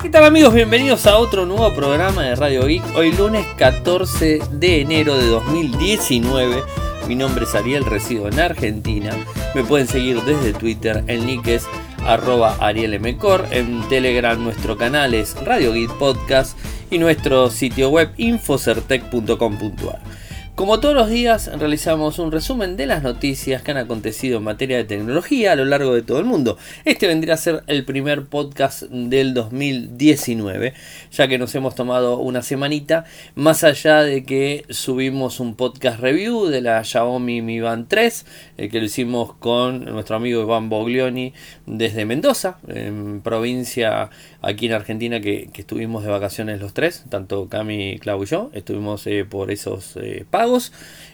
¿Qué tal amigos? Bienvenidos a otro nuevo programa de Radio Geek. Hoy lunes 14 de enero de 2019. Mi nombre es Ariel, resido en Argentina. Me pueden seguir desde Twitter, el nick es arroba arielmcor. En Telegram nuestro canal es Radio Geek Podcast y nuestro sitio web infocertec.com.ar. Como todos los días, realizamos un resumen de las noticias que han acontecido en materia de tecnología a lo largo de todo el mundo. Este vendría a ser el primer podcast del 2019, ya que nos hemos tomado una semanita, más allá de que subimos un podcast review de la Xiaomi Mi Band 3, eh, que lo hicimos con nuestro amigo Iván Boglioni desde Mendoza, en provincia aquí en Argentina, que, estuvimos de vacaciones los tres, tanto Cami, Clau y yo, estuvimos eh, por esos eh, pagos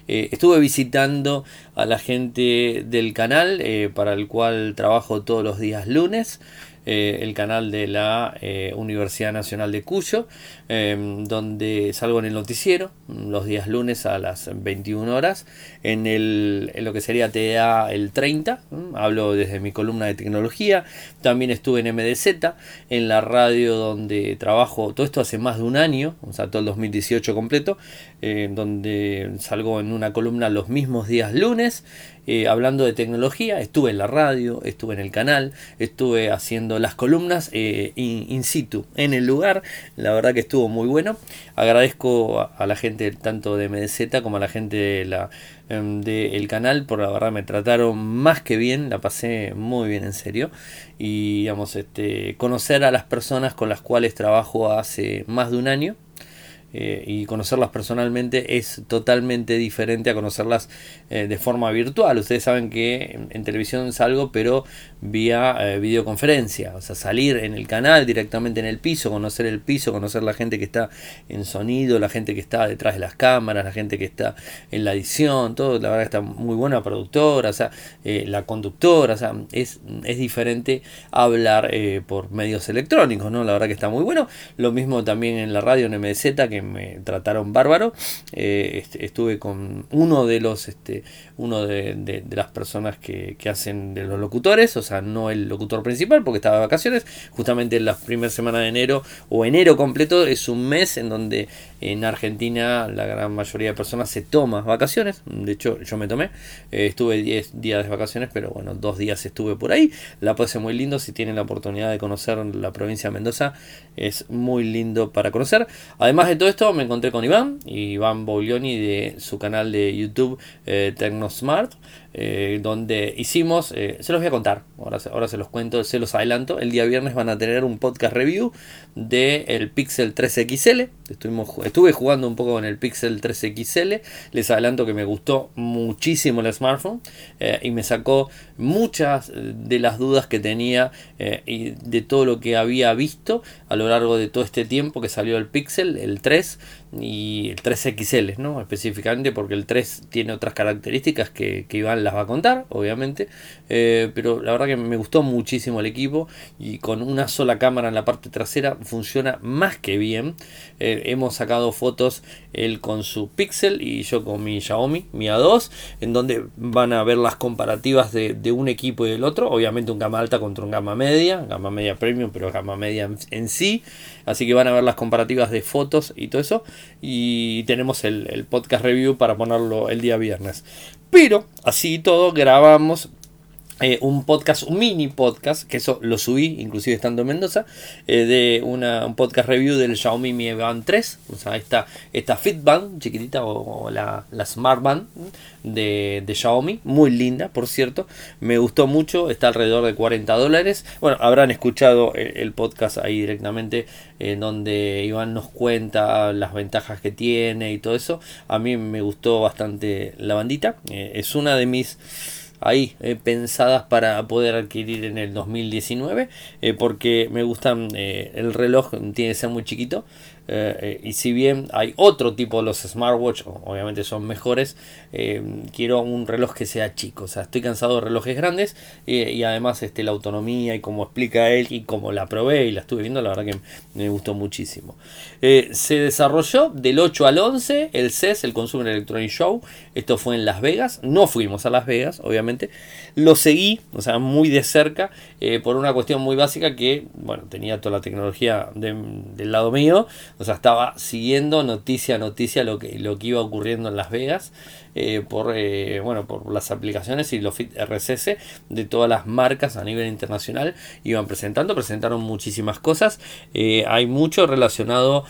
eh, estuve visitando a la gente del canal eh, para el cual trabajo todos los días lunes. Eh, el canal de la Universidad Nacional de Cuyo, em, donde salgo en el noticiero los días lunes a las 21 horas, en, el, en lo que sería TEA el 30, hablo desde mi columna de tecnología, también estuve en MDZ, en la radio donde trabajo, todo esto hace más de un año, o sea, todo el 2018 completo, eh, donde salgo en una columna los mismos días lunes, eh, hablando de tecnología. Estuve en la radio, estuve en el canal, estuve haciendo las columnas eh, in, situ, en el lugar. La verdad que estuvo muy bueno. Agradezco a, la gente tanto de MDZ como a la gente de em, del canal, por la verdad me trataron más que bien, la pasé muy bien en serio. Y digamos, este, conocer a las personas con las cuales trabajo hace más de un año eh, y conocerlas personalmente es totalmente diferente a conocerlas eh, de forma virtual. Ustedes saben que en, televisión salgo, pero vía eh, videoconferencia, o sea, salir en el canal directamente en el piso, conocer el piso, conocer la gente que está en sonido, la gente que está detrás de las cámaras, la gente que está en la edición, todo, la verdad está muy buena productora, o sea, la conductora, o sea, es, es diferente hablar por medios electrónicos, ¿no? La verdad que está muy bueno. Lo mismo también en la radio en MDZ, que me trataron bárbaro. Eh, estuve con uno de los, este, uno de, las personas que, hacen de los locutores, o sea, no el locutor principal porque estaba de vacaciones. Justamente la primera semana de enero o enero completo es un mes en donde en Argentina la gran mayoría de personas se toma vacaciones. De hecho, yo me tomé. Eh, estuve 10 días de vacaciones, pero bueno, dos días estuve por ahí. La pasé muy lindo. Si tienen la oportunidad de conocer la provincia de Mendoza, es muy lindo para conocer. Además de todo esto, me encontré con Iván, Iván Boglioni de su canal de YouTube eh, TecnoSmart, eh, donde hicimos, eh, se los voy a contar, ahora, ahora se los cuento, se los adelanto, el día viernes van a tener un podcast review del el Pixel 3 XL, Estuvimos, estuve jugando un poco con el Pixel 3 XL, les adelanto que me gustó muchísimo el smartphone y me sacó muchas de las dudas que tenía y de todo lo que había visto a lo largo de todo este tiempo que salió el Pixel, el 3 y el 3XL, ¿no? Específicamente porque el 3 tiene otras características que, que Iván las va a contar, obviamente. Eh, pero la verdad que me gustó muchísimo el equipo y con una sola cámara en la parte trasera funciona más que bien. Eh, hemos sacado fotos él con su Pixel y yo con mi Xiaomi, mi A2, en donde van a ver las comparativas de, un equipo y del otro. Obviamente un gama alta contra un gama media, gama media premium, pero gama media en sí. Así que van a ver las comparativas de fotos y todo eso. Y tenemos el, podcast review para ponerlo el día viernes. Pero así todo grabamos eh, un podcast, un mini podcast, que eso lo subí, inclusive estando en Mendoza, eh, de una, un podcast review del Xiaomi Mi Band 3, o sea, esta, esta Fitband chiquitita o, la, la, Smart Band de, de, Xiaomi, muy linda, por cierto, me gustó mucho, está alrededor de 40 dólares, bueno, habrán escuchado el, podcast ahí directamente, en donde Iván nos cuenta las ventajas que tiene y todo eso, a mí me gustó bastante la bandita, eh, es una de mis ahí eh, pensadas para poder adquirir en el 2019 eh, porque me gustan eh, el reloj tiene que ser muy chiquito y si bien hay otro tipo de los smartwatch, obviamente son mejores, quiero un reloj que sea chico. O sea, estoy cansado de relojes grandes y además este, la autonomía y como explica él y como la probé y la estuve viendo, la verdad que me gustó muchísimo. se desarrolló del 8 al 11 el CES, el Consumer Electronic Show. Esto fue en Las Vegas. No fuimos a Las Vegas, obviamente. Lo seguí, o sea, muy de cerca, eh, por una cuestión muy básica que, bueno, tenía toda la tecnología del lado mío. O sea, estaba siguiendo noticia a noticia lo que, lo que iba ocurriendo en Las Vegas. Eh, por, eh, bueno, por las aplicaciones y los RSS de todas las marcas a nivel internacional iban presentando, presentaron muchísimas cosas. hay mucho relacionado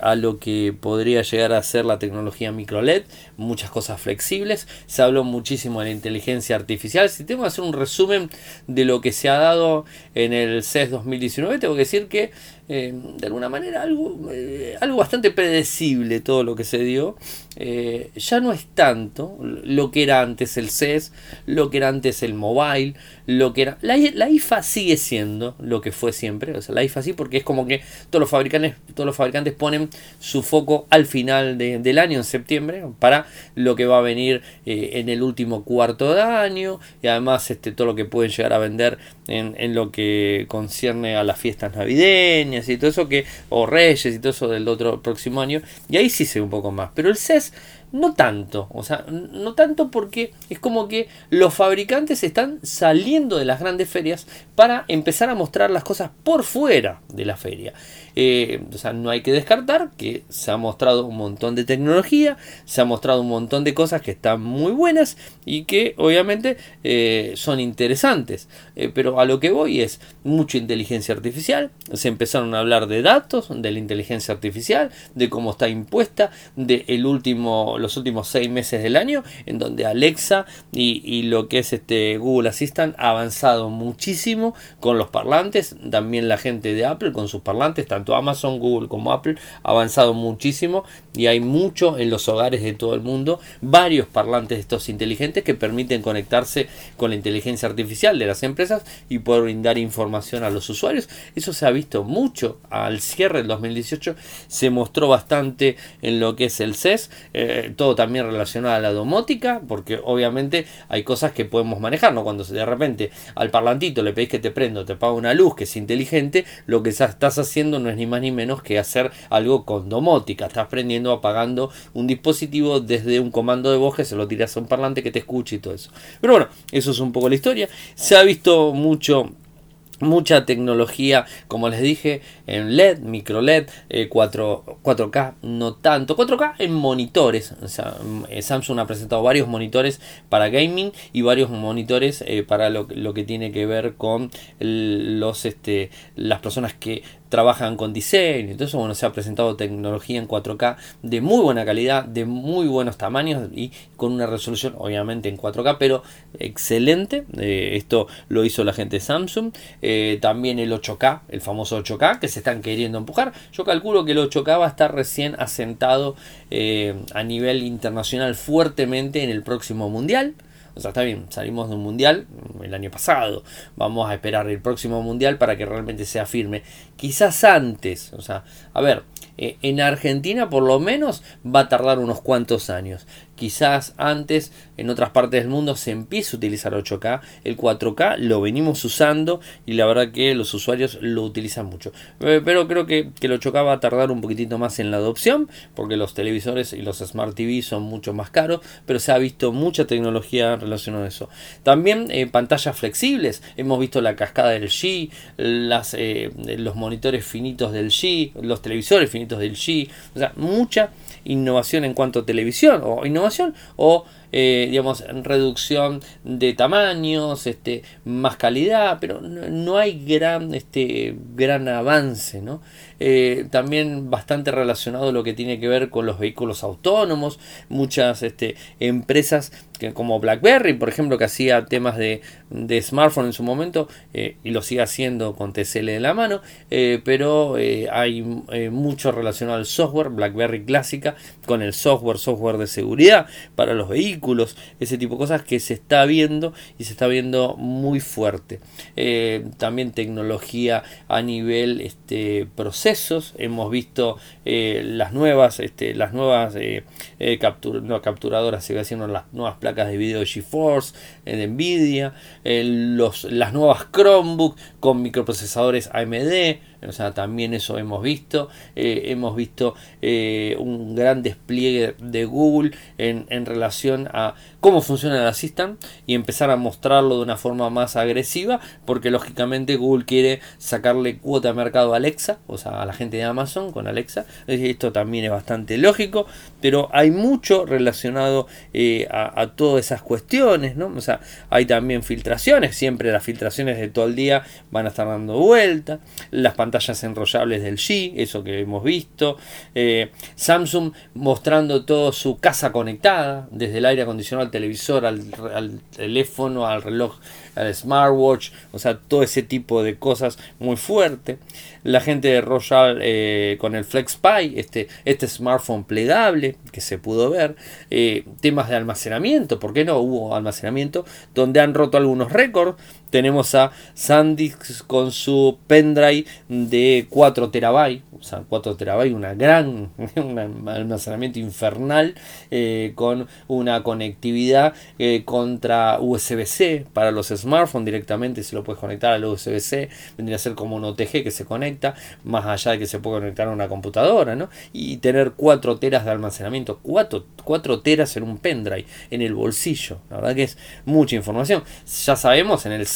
a lo que podría llegar a ser la tecnología micro LED, muchas cosas flexibles. Se habló muchísimo de la inteligencia artificial. Si tengo que hacer un resumen de lo que se ha dado en el CES 2019, tengo que decir que eh, de alguna manera algo, eh, algo bastante predecible todo lo que se dio. Eh, ya no es tanto lo que era antes el CES, lo que era antes el mobile, lo que era... La, IFA sigue siendo lo que fue siempre, o sea, la IFA sí, porque es como que todos los fabricantes, todos los fabricantes ponen su foco al final del año, en septiembre, para lo que va a venir en el último cuarto de año, y además este, todo lo que pueden llegar a vender en, en lo que concierne a las fiestas navideñas, y todo eso que, o Reyes y todo eso del otro próximo año, y ahí sí se ve un poco más. Pero el CES just no tanto, o sea, no tanto porque es como que los fabricantes están saliendo de las grandes ferias para empezar a mostrar las cosas por fuera de la feria. Eh, o sea, no hay que descartar que se ha mostrado un montón de tecnología, se ha mostrado un montón de cosas que están muy buenas y que obviamente eh, son interesantes. Eh, pero a lo que voy es mucha inteligencia artificial, se empezaron a hablar de datos, de la inteligencia artificial, de cómo está impuesta, de el último, los últimos seis meses del año, en donde Alexa y, lo que es este Google Assistant ha avanzado muchísimo con los parlantes, también la gente de Apple con sus parlantes, tanto Amazon, Google como Apple ha avanzado muchísimo y hay mucho en los hogares de todo el mundo, varios parlantes estos inteligentes que permiten conectarse con la inteligencia artificial de las empresas y poder brindar información a los usuarios. Eso se ha visto mucho. Al cierre del 2018, se mostró bastante en lo que es el CES, eh, todo también relacionado a la domótica, porque obviamente hay cosas que podemos manejar, ¿no? Cuando de repente al parlantito le pedís que te prenda, te paga una luz que es inteligente, lo que estás haciendo no es ni más ni menos que hacer algo con domótica. Estás prendiendo, apagando un dispositivo desde un comando de voz que se lo tiras a un parlante que te escuche y todo eso. Pero bueno, eso es un poco la historia. Se ha visto mucho mucha tecnología, como les dije, en LED, micro LED, 4, eh, 4K, no tanto, 4K en monitores. Eh, Samsung ha presentado varios monitores para gaming y varios monitores eh, para lo, lo, que tiene que ver con los, este, las personas que trabajan con diseño. Entonces, bueno, se ha presentado tecnología en 4K de muy buena calidad, de muy buenos tamaños y con una resolución, obviamente, en 4K, pero excelente. esto lo hizo la gente de Samsung. también el 8K, el famoso 8K, que se están queriendo empujar. Yo calculo que el 8K va a estar recién asentado eh, a nivel internacional fuertemente en el próximo mundial. O sea, está bien, salimos de un mundial el año pasado. Vamos a esperar el próximo mundial para que realmente sea firme. Quizás antes, o sea, a ver, eh, en Argentina por lo menos va a tardar unos cuantos años quizás antes en otras partes del mundo se empiece a utilizar 8K, el 4K lo venimos usando y la verdad que los usuarios lo utilizan mucho. Eh, pero creo que, el 8K va a tardar un poquitito más en la adopción porque los televisores y los Smart TV son mucho más caros, pero se ha visto mucha tecnología relacionada a eso. También eh, pantallas flexibles, hemos visto la cascada del G, eh, los monitores finitos del G, los televisores finitos del G, o sea, mucha innovación en cuanto a televisión o innovación o eh, digamos reducción de tamaños este más calidad pero no, hay gran este gran avance no eh, también bastante relacionado lo que tiene que ver con los vehículos autónomos muchas este, empresas que, como BlackBerry por ejemplo que hacía temas de, de smartphone en su momento eh, y lo sigue haciendo con TCL de la mano pero hay mucho relacionado al software BlackBerry clásica con el software software de seguridad para los vehículos ese tipo de cosas que se está viendo y se está viendo muy fuerte. Eh, también tecnología a nivel este, proceso hemos visto eh, las nuevas, este, las nuevas eh, eh, capturadoras, sigue haciendo las nuevas placas de video de GeForce, de Nvidia, las nuevas Chromebook con microprocesadores AMD, o sea, también eso hemos visto. hemos visto un gran despliegue de Google en, en, relación a cómo funciona el Assistant y empezar a mostrarlo de una forma más agresiva, porque lógicamente Google quiere sacarle cuota de mercado a Alexa, o sea, a la gente de Amazon con Alexa. Esto también es bastante lógico, pero hay mucho relacionado eh, a, todas esas cuestiones, ¿no? O sea, hay también filtraciones, siempre las filtraciones de todo el día van a estar dando vuelta, las pantallas enrollables del G, eso que hemos visto, eh, Samsung mostrando todo su casa conectada, desde el aire acondicionado al televisor, al, al teléfono, al reloj al smartwatch, o sea, todo ese tipo de cosas muy fuerte. La gente de Royal eh, con el FlexPy, este, este smartphone plegable que se pudo ver. Eh, temas de almacenamiento, ¿por qué no? Hubo almacenamiento donde han roto algunos récords. Tenemos a SanDisk con su pendrive de 4 terabytes, o sea, 4 terabytes, una gran, un almacenamiento infernal eh, con una conectividad contra USB-C para los smartphones smartphone directamente, si lo puedes conectar al USB-C, vendría a ser como un OTG que se conecta, más allá de que se puede conectar a una computadora, ¿no? Y tener 4 teras de almacenamiento, 4, 4 teras en un pendrive, en el bolsillo, la verdad que es mucha información. Ya sabemos, en el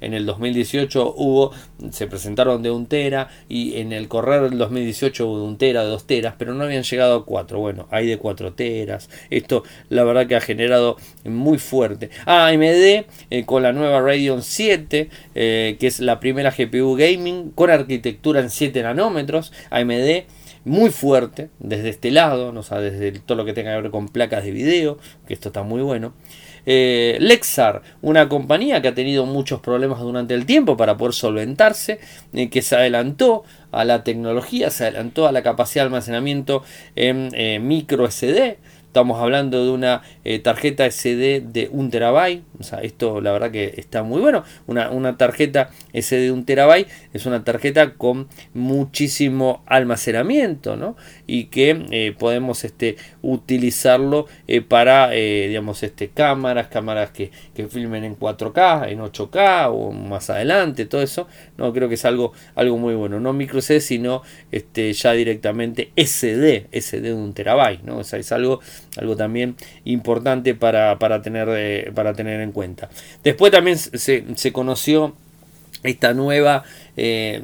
En el 2018 hubo, se presentaron de un tera, y en el correr del 2018 hubo de un tera, de 2 teras, pero no habían llegado a 4, bueno, hay de 4 teras, esto la verdad que ha generado muy fuerte. AMD eh, con la nueva Radeon 7, eh, que es la primera GPU gaming con arquitectura en 7 nanómetros, AMD muy fuerte desde este lado, ¿no? o desde todo lo que tenga que ver con placas de video, que esto está muy bueno. Eh, Lexar, una compañía que ha tenido muchos problemas durante el tiempo para poder solventarse, eh, que se adelantó a la tecnología, se adelantó a la capacidad de almacenamiento en micro SD, Estamos hablando de una eh, tarjeta SD de 1 terabyte. O sea, esto la verdad que está muy bueno. Una, una tarjeta SD de 1 terabyte es una tarjeta con muchísimo almacenamiento, ¿no? Y que eh, podemos este, utilizarlo eh, para, digamos, este, cámaras, cámaras que, que, filmen en 4K, en 8K o más adelante, todo eso. No, creo que es algo, algo muy bueno. No micro SD, sino este, ya directamente SD, SD de 1 terabyte, ¿no? O es algo algo también importante para, tener, eh, para tener en cuenta. Después también se, se conoció esta nueva eh,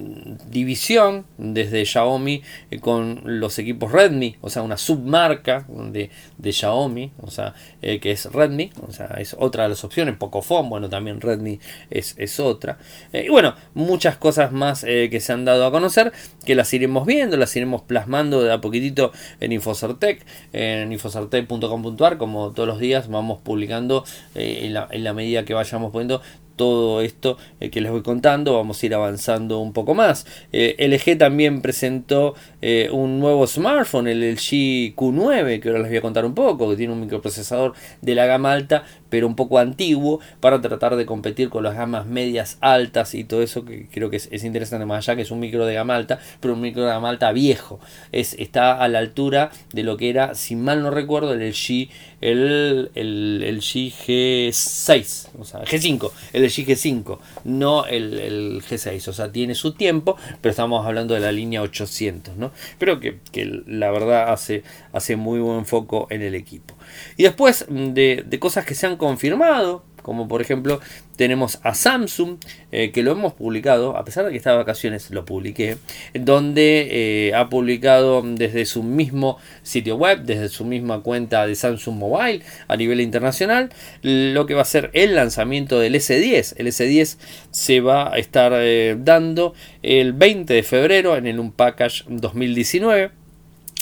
división desde Xiaomi eh, con los equipos Redmi, o sea, una submarca de, de Xiaomi, o sea, eh, que es Redmi, o sea, es otra de las opciones, Pocophone, bueno, también Redmi es, es otra. y bueno, muchas cosas más que se han dado a conocer, que las iremos viendo, las iremos plasmando de a poquitito en Infocertec, en infocertec.com.ar, como todos los días vamos publicando en la, en la medida que vayamos poniendo todo esto eh, que les voy contando, vamos a ir avanzando un poco más. Eh, LG también presentó eh, un nuevo smartphone, el LG Q9, que ahora les voy a contar un poco, que tiene un microprocesador de la gama alta, pero un poco antiguo, para tratar de competir con las gamas medias altas y todo eso, que creo que es, interesante más allá, que es un micro de gama alta, pero un micro de gama alta viejo. Es, está a la altura de lo que era, si mal no recuerdo, el LG, el, el, G6, o sea, G5, el el G5, no el, G6. O sea, tiene su tiempo, pero estamos hablando de la línea 800, ¿no? Pero que, la verdad hace, hace muy buen foco en el equipo. Y después de, de cosas que se han confirmado, como por ejemplo tenemos a Samsung, eh, que lo hemos publicado, a pesar de que está de vacaciones, lo publiqué, donde eh, ha publicado desde su mismo sitio web, desde su misma cuenta de Samsung Mobile a nivel internacional, lo que va a ser el lanzamiento del S10. El S10 se va a estar eh, dando el 20 de febrero en el Unpackage 2019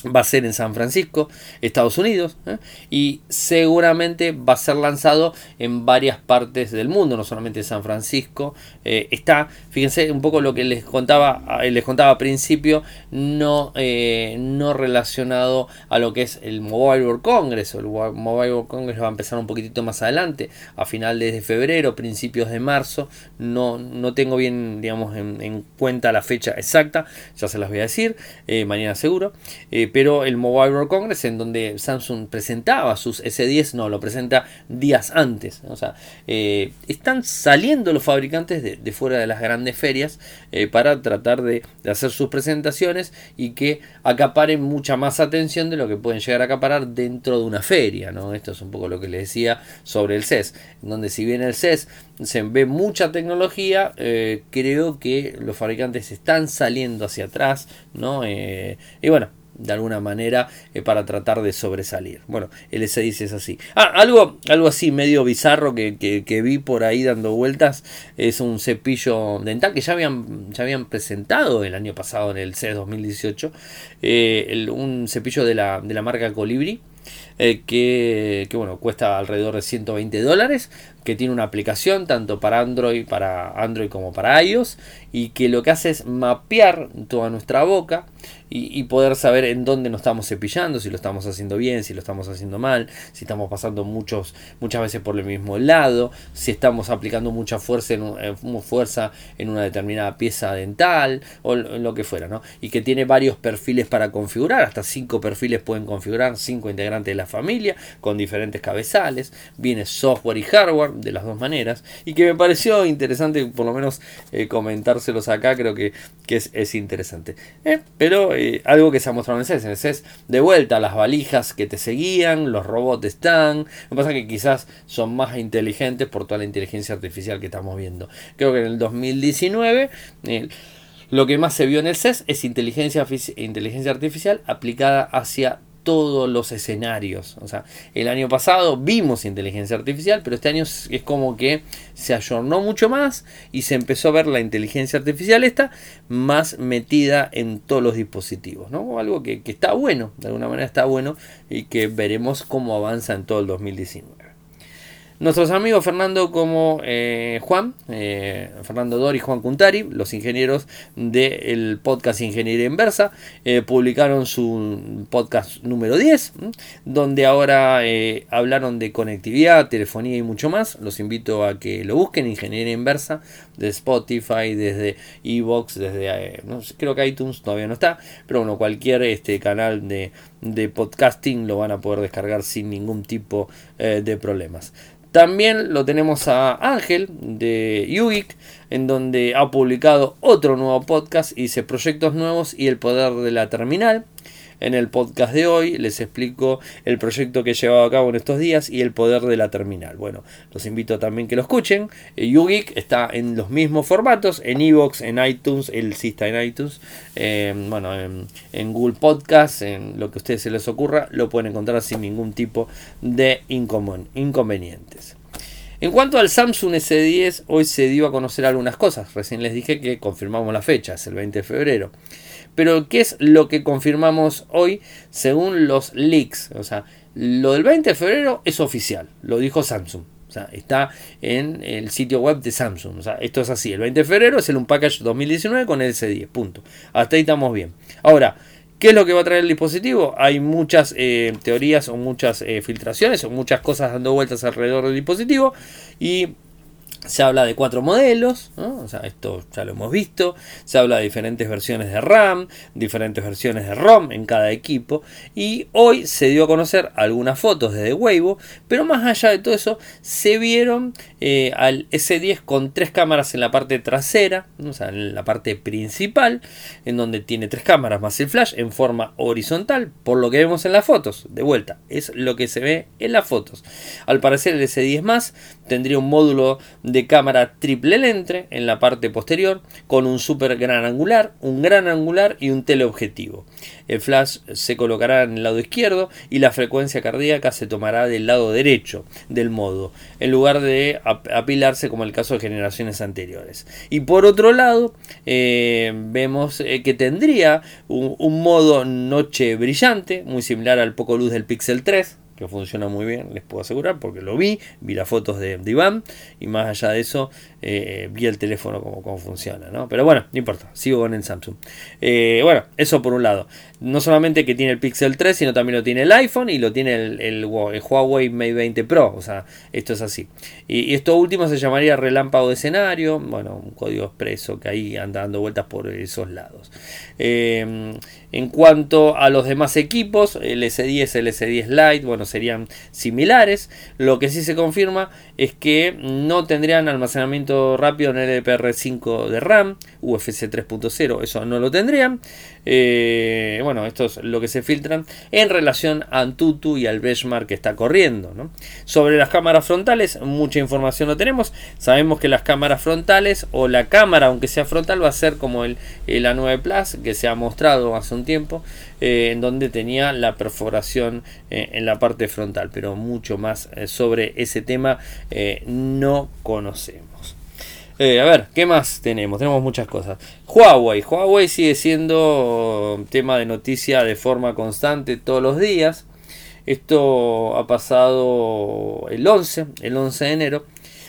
va a ser en San Francisco, Estados Unidos, ¿eh? y seguramente va a ser lanzado en varias partes del mundo, no solamente en San Francisco. Eh, está, fíjense un poco lo que les contaba, eh, les contaba al principio, no, no relacionado a lo que es el Mobile World Congress. El Mobile World Congress va a empezar un poquitito más adelante, a finales de febrero, principios de marzo. No, no tengo bien, digamos, en, en cuenta la fecha exacta, ya se las voy a decir, mañana seguro pero el Mobile World Congress, en donde Samsung presentaba sus S10, no, lo presenta días antes. O sea, eh, están saliendo los fabricantes de, fuera de las grandes ferias eh, para tratar de, hacer sus presentaciones y que acaparen mucha más atención de lo que pueden llegar a acaparar dentro de una feria. ¿no? Esto es un poco lo que les decía sobre el CES, donde si bien el CES se ve mucha tecnología, eh, creo que los fabricantes están saliendo hacia atrás, ¿no? y bueno, de alguna manera eh, para tratar de sobresalir. Bueno, el S10 es así. Ah, algo, algo así medio bizarro que, vi por ahí dando vueltas es un cepillo dental que ya habían, ya habían presentado el año pasado en el CES 2018. Eh, un cepillo de la, de la marca Colibri. Eh, que, que, bueno, cuesta alrededor de 120 dólares, que tiene una aplicación tanto para Android, para Android como para iOS, y que lo que hace es mapear toda nuestra boca y, poder saber en dónde nos estamos cepillando, si lo estamos haciendo bien, si lo estamos haciendo mal, si estamos pasando muchos, muchas veces por el mismo lado, si estamos aplicando mucha fuerza en, eh, fuerza en una determinada pieza dental o lo que fuera, ¿no? Y que tiene varios perfiles para configurar, hasta cinco perfiles pueden configurar, cinco integrantes de la familia con diferentes cabezales, viene software y hardware de las dos maneras y que me pareció interesante por lo menos eh, comentárselos acá, creo que, que es, interesante. Eh, pero eh, algo que se ha mostrado en el CES. En el de vuelta las valijas que te seguían, los robots están. Lo que pasa es que quizás son más inteligentes por toda la inteligencia artificial que estamos viendo. Creo que en el 2019 eh, lo que más se vio en el CES es inteligencia, inteligencia artificial aplicada hacia todos los escenarios. O sea, el año pasado vimos inteligencia artificial, pero este año es como que se ayornó mucho más y se empezó a ver la inteligencia artificial esta más metida en todos los dispositivos. ¿no? Algo que, que está bueno, de alguna manera está bueno y que veremos cómo avanza en todo el 2019. Nuestros amigos Fernando como eh, Juan, eh, Fernando Dor y Juan Cuntari, los ingenieros del podcast Ingeniería Inversa, eh, publicaron su podcast número 10, donde ahora hablaron de conectividad, telefonía y mucho más. Los invito a que lo busquen, Ingeniería Inversa, de Spotify, desde Evox, desde, creo que iTunes todavía no está, pero bueno, cualquier este, canal de, de podcasting lo van a poder descargar sin ningún tipo de problemas. También lo tenemos a Ángel de Yugik, en donde ha publicado otro nuevo podcast, y dice proyectos nuevos y el poder de la terminal. En el podcast de hoy les explico el proyecto que he llevado a cabo en estos días y el poder de la terminal. Bueno, los invito también que lo escuchen. Eh, YouGeek está en los mismos formatos, en Evox, en iTunes, él sí está en iTunes, bueno, en, Google Podcast, en lo que a ustedes se les ocurra, lo pueden encontrar sin ningún tipo de inconvenientes. En cuanto al Samsung S10, hoy se dio a conocer algunas cosas. Recién les dije que confirmamos la fecha, es el 20 de febrero. Pero, ¿qué es lo que confirmamos hoy según los leaks? O sea, lo del 20 de febrero es oficial, lo dijo Samsung. O sea, está en el sitio web de Samsung. O sea, esto es así. El 20 de febrero es el Unpackage 2019 con el S10. Punto. Hasta ahí estamos bien. Ahora, ¿qué es lo que va a traer el dispositivo? Hay muchas eh, teorías o muchas eh, filtraciones o muchas cosas dando vueltas alrededor del dispositivo. Y se habla de cuatro modelos, o sea, esto ya lo hemos visto. Se habla de diferentes versiones de RAM, diferentes versiones de ROM en cada equipo. Y hoy se dio a conocer algunas fotos desde Weibo, pero más allá de todo eso, se vieron eh, al S10 con tres cámaras en la parte trasera, o sea, en la parte principal, en donde tiene tres cámaras más el flash en forma horizontal, por lo que vemos en las fotos. De vuelta, es lo que se ve en las fotos. Al parecer, el S10 más tendría un módulo de cámara triple lente en la parte posterior, con un super gran angular, un gran angular y un teleobjetivo. El flash se colocará en el lado izquierdo y la frecuencia cardíaca se tomará del lado derecho del modo, en lugar de apilarse como el caso de generaciones anteriores. Y por otro lado, eh, vemos eh, que tendría un, un modo noche brillante, muy similar al poco luz del Pixel 3, funciona muy bien, les puedo asegurar, porque lo vi, vi las fotos de, Iván y más allá de eso eh, vi el teléfono como, cómo funciona, ¿no? Pero bueno, no importa, sigo con el Samsung. Eh, bueno, eso por un lado. No solamente que tiene el Pixel 3, sino también lo tiene el iPhone y lo tiene el, Huawei Mate 20 Pro, o sea, esto es así. Y, esto último se llamaría relámpago de escenario, bueno, un código expreso que ahí anda dando vueltas por esos lados. Eh, en cuanto a los demás equipos, el S10, el S10 Lite, bueno, serían similares. Lo que sí se confirma es que no tendrían almacenamiento rápido en LPR5 de RAM, UFC 3.0, eso no lo tendrían. Eh, bueno, esto es lo que se filtran en relación a Antutu y al benchmark que está corriendo. Sobre las cámaras frontales, mucha información no tenemos. Sabemos que las cámaras frontales o la cámara, aunque sea frontal, va a ser como el, el A9 Plus que se ha mostrado hace un tiempo, eh, en donde tenía la perforación eh, en la parte frontal, pero mucho más sobre ese tema no conocemos. Eh, a ver, ¿qué más tenemos? Tenemos muchas cosas. Huawei. Huawei sigue siendo tema de noticia de forma constante todos los días. Esto ha pasado el 11, el 11 de enero.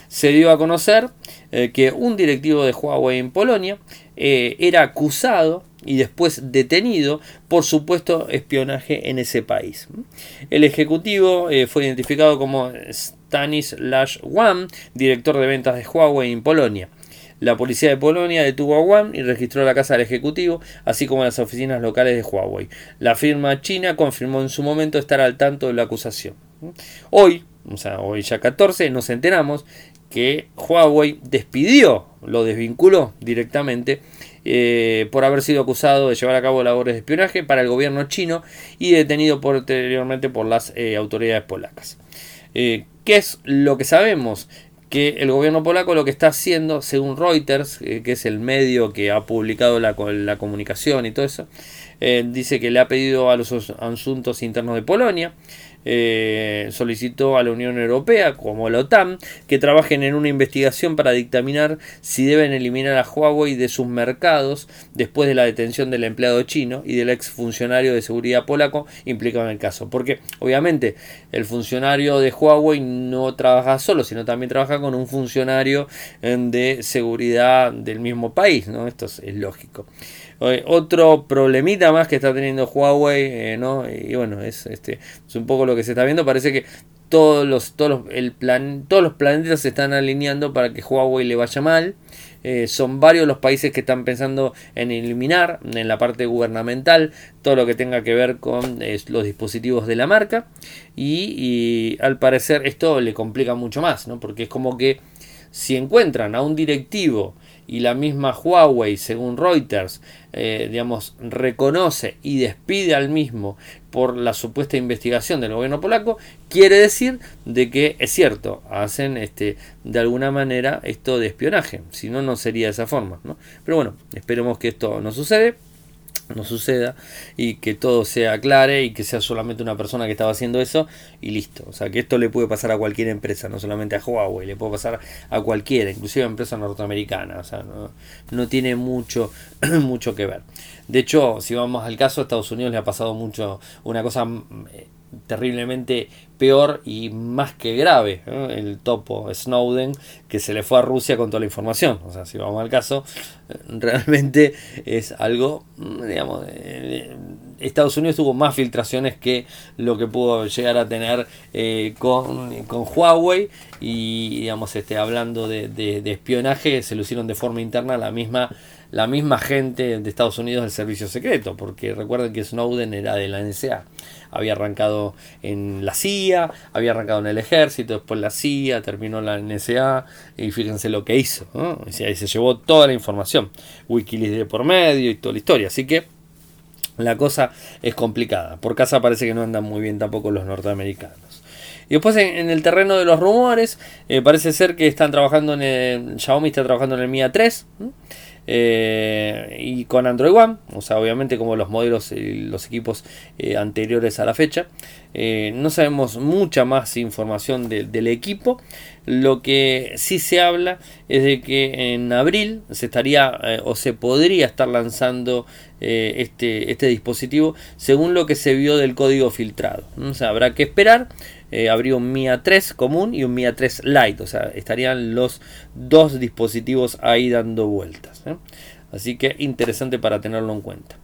Se dio a conocer eh, que un directivo de Huawei en Polonia eh, era acusado y después detenido por supuesto espionaje en ese país. El ejecutivo fue identificado como Lash Wan, director de ventas de Huawei en Polonia. La policía de Polonia detuvo a Wan y registró la casa del ejecutivo, así como las oficinas locales de Huawei. La firma china confirmó en su momento estar al tanto de la acusación. Hoy, o sea, hoy ya 14, nos enteramos que Huawei despidió, lo desvinculó directamente eh, por haber sido acusado de llevar a cabo labores de espionaje para el gobierno chino y detenido posteriormente por las eh, autoridades polacas. Eh, ¿Qué es lo que sabemos? Que el gobierno polaco lo que está haciendo, según Reuters, que es el medio que ha publicado la, la comunicación y todo eso, dice que le ha pedido a los asuntos internos de Polonia eh, solicitó a la Unión Europea, como la OTAN, que trabajen en una investigación para dictaminar si deben eliminar a Huawei de sus mercados después de la detención del empleado chino y del ex funcionario de seguridad polaco implicado en el caso. Porque obviamente el funcionario de Huawei no trabaja solo, sino también trabaja con un funcionario eh, de seguridad del mismo país. ¿no? Esto es lógico. Otro problemita más que está teniendo Huawei, eh, ¿no? Y bueno, es, este, es un poco lo que se está viendo. Parece que todos los, todos los, el plan, todos los planetas se están alineando para que Huawei le vaya mal. Eh, son varios los países que están pensando en eliminar en la parte gubernamental todo lo que tenga que ver con los dispositivos de la marca. Y, y, al parecer esto le complica mucho más, ¿no? Porque es como que si encuentran a un directivo y la misma Huawei, según Reuters, eh, digamos, reconoce y despide al mismo por la supuesta investigación del gobierno polaco, quiere decir de que es cierto, hacen este, de alguna manera esto de espionaje, si no, no sería de esa forma. ¿no? Pero bueno, esperemos que esto no sucede no suceda y que todo sea aclare y que sea solamente una persona que estaba haciendo eso y listo. O sea, que esto le puede pasar a cualquier empresa, no solamente a Huawei, le puede pasar a cualquiera, inclusive a empresa norteamericana. O sea, no, no tiene mucho, mucho que ver. De hecho, si vamos al caso, a Estados Unidos le ha pasado mucho una cosa eh, terriblemente peor y más que grave, el topo Snowden, que se le fue a Rusia con toda la información. O sea, si vamos al caso, realmente es algo, mm, digamos, eh, Estados Unidos tuvo más filtraciones que lo que pudo llegar a tener eh, con, Huawei. Y, digamos, este, hablando de, de espionaje, se lo hicieron de forma interna la misma la misma gente de Estados Unidos del servicio secreto, porque recuerden que Snowden era de la NSA, había arrancado en la CIA, había arrancado en el ejército, después la CIA, terminó la NSA, y fíjense lo que hizo, ahí se llevó toda la información, Wikileaks de por medio y toda la historia, así que la cosa es complicada, por casa parece que no andan muy bien tampoco los norteamericanos. Y después en, el terreno de los rumores, eh, parece ser que están trabajando en el, Xiaomi está trabajando en el Mi A3. Eh, y con Android One, o sea, obviamente como los modelos y los equipos eh, anteriores a la fecha. Eh, no sabemos mucha más información del equipo. Lo que sí se habla es de que en abril se estaría o se podría estar lanzando este, este dispositivo según lo que se vio del código filtrado. O sea, habrá que esperar. Habría un Mi A3 común y un Mi A3 Lite, o sea, estarían los dos dispositivos ahí dando vueltas. Así que interesante para tenerlo en cuenta.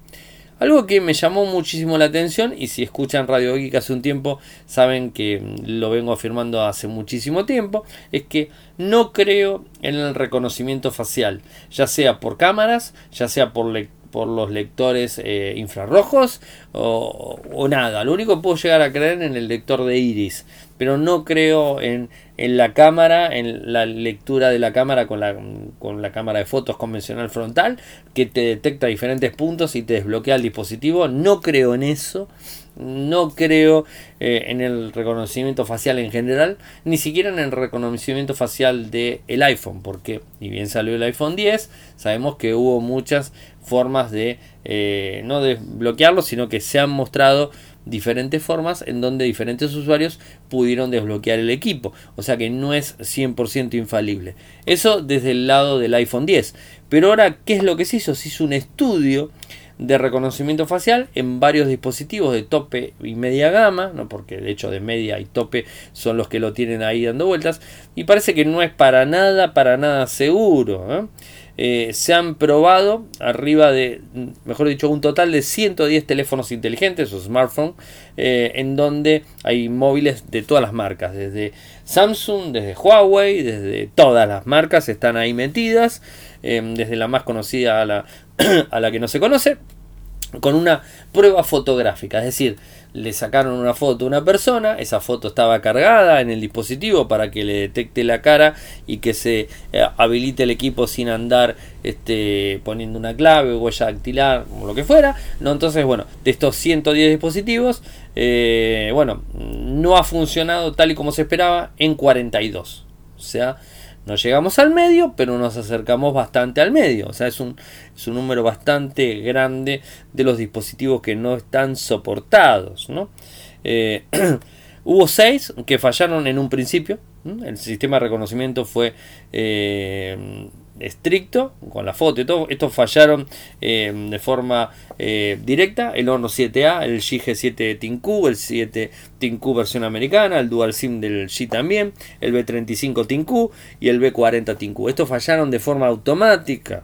Algo que me llamó muchísimo la atención, y si escuchan Radio Geek hace un tiempo, saben que lo vengo afirmando hace muchísimo tiempo, es que no creo en el reconocimiento facial, ya sea por cámaras, ya sea por, por los lectores eh, infrarrojos o, nada. Lo único que puedo llegar a creer en el lector de iris, pero no creo en en la cámara, en la lectura de la cámara con la, con la cámara de fotos convencional frontal, que te detecta diferentes puntos y te desbloquea el dispositivo. No creo en eso. No creo eh, en el reconocimiento facial en general, ni siquiera en el reconocimiento facial del el iPhone, porque ni bien salió el iPhone 10, sabemos que hubo muchas formas de eh, no desbloquearlo, sino que se han mostrado diferentes formas en donde diferentes usuarios pudieron desbloquear el equipo. O sea que no es 100% infalible. Eso desde el lado del iPhone 10. Pero ahora, ¿qué es lo que se hizo? Se hizo un estudio de reconocimiento facial en varios dispositivos de tope y media gama, ¿no? porque de hecho de media y tope son los que lo tienen ahí dando vueltas, y parece que no es para nada, para nada seguro. ¿eh? Eh, se han probado arriba de, mejor dicho, un total de 110 teléfonos inteligentes o smartphones, eh, en donde hay móviles de todas las marcas, desde Samsung, desde Huawei, desde todas las marcas están ahí metidas, eh, desde la más conocida a la, a la que no se conoce, con una prueba fotográfica, es decir, le sacaron una foto a una persona, esa foto estaba cargada en el dispositivo para que le detecte la cara y que se eh, habilite el equipo sin andar este, poniendo una clave, huella dactilar, o lo que fuera. ¿no? Entonces, bueno, de estos 110 dispositivos, eh, bueno, no ha funcionado tal y como se esperaba en 42. O sea, no llegamos al medio, pero nos acercamos bastante al medio. O sea, es un, número bastante grande de los dispositivos que no están soportados. ¿no? Eh, hubo seis que fallaron en un principio. El sistema de reconocimiento fue eh, estricto con la foto y todo. Estos fallaron eh, de forma eh, directa. El Honor 7A, el GG7 ThinQ, el 7 ThinQ versión americana, el Dual SIM del G también, el B35 ThinQ y el B40 ThinQ. Estos fallaron de forma automática.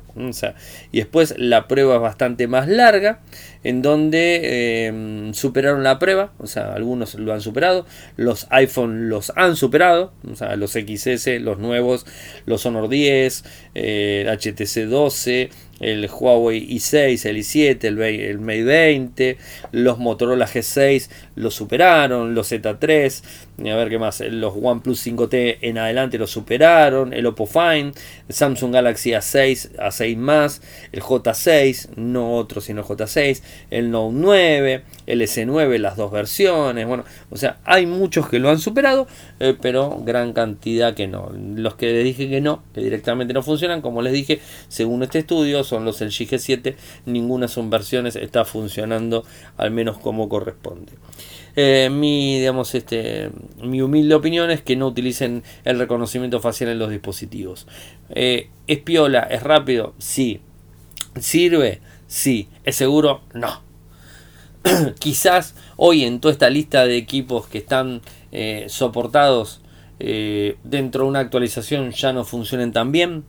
y después la prueba es bastante más larga en donde em, superaron la prueba, o sea, algunos lo han superado, los iPhone los han superado, o sea, los XS, los nuevos, los Honor 10, el HTC 12, el Huawei i6, el i7, el, el Mate 20, los Motorola G6 lo superaron, los Z3, a ver qué más, los OnePlus 5T en adelante lo superaron, el Oppo Find, Samsung Galaxy A6, A6 más, el J6, no otro sino el J6, el Note 9, el S9, las dos versiones, bueno, o sea, hay muchos que lo han superado, eh, pero gran cantidad que no. Los que les dije que no, que directamente no funcionan, como les dije, según este estudio, son los LG G7, ninguna son versiones está funcionando al menos como corresponde. Eh, mi, digamos, este, mi humilde opinión es que no utilicen el reconocimiento facial en los dispositivos. Eh, ¿Es piola? ¿Es rápido? Sí. ¿Sirve? Sí. ¿Es seguro? No. Quizás hoy en toda esta lista de equipos que están eh, soportados dentro de una actualización ya no funcionen tan bien.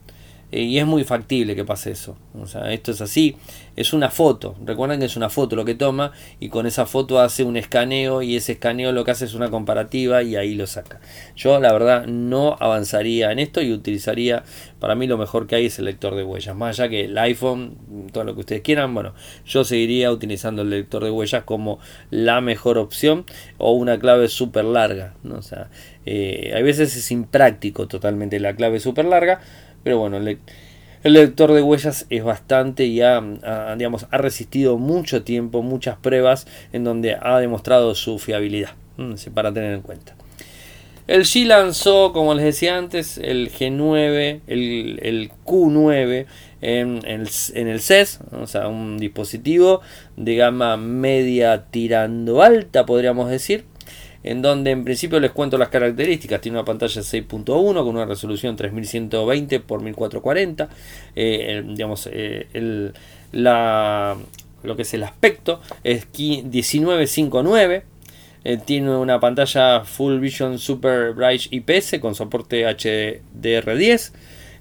Y es muy factible que pase eso. O sea, esto es así es una foto. Recuerden que es una foto lo que toma y con esa foto hace un escaneo y ese escaneo lo que hace es una comparativa y ahí lo saca. Yo la verdad no avanzaría en esto y utilizaría, para mí lo mejor que hay es el lector de huellas. Más allá que el iPhone, todo lo que ustedes quieran, bueno, yo seguiría utilizando el lector de huellas como la mejor opción o una clave súper larga. ¿no? O sea, eh, a veces es impráctico totalmente la clave súper larga, pero bueno, el el lector de huellas es bastante y ha, digamos, ha resistido mucho tiempo, muchas pruebas en donde ha demostrado su fiabilidad, mm, para tener en cuenta. El G lanzó, como les decía antes, el G9, el, Q9 en, el, en el CES, o sea, un dispositivo de gama media tirando alta, podríamos decir en donde en principio les cuento las características. Tiene una pantalla 6.1 con una resolución 3120 x 1440. digamos, eh, el, la, lo que es el aspecto es 1959. Eh, tiene una pantalla Full Vision Super Bright IPS con soporte HDR10.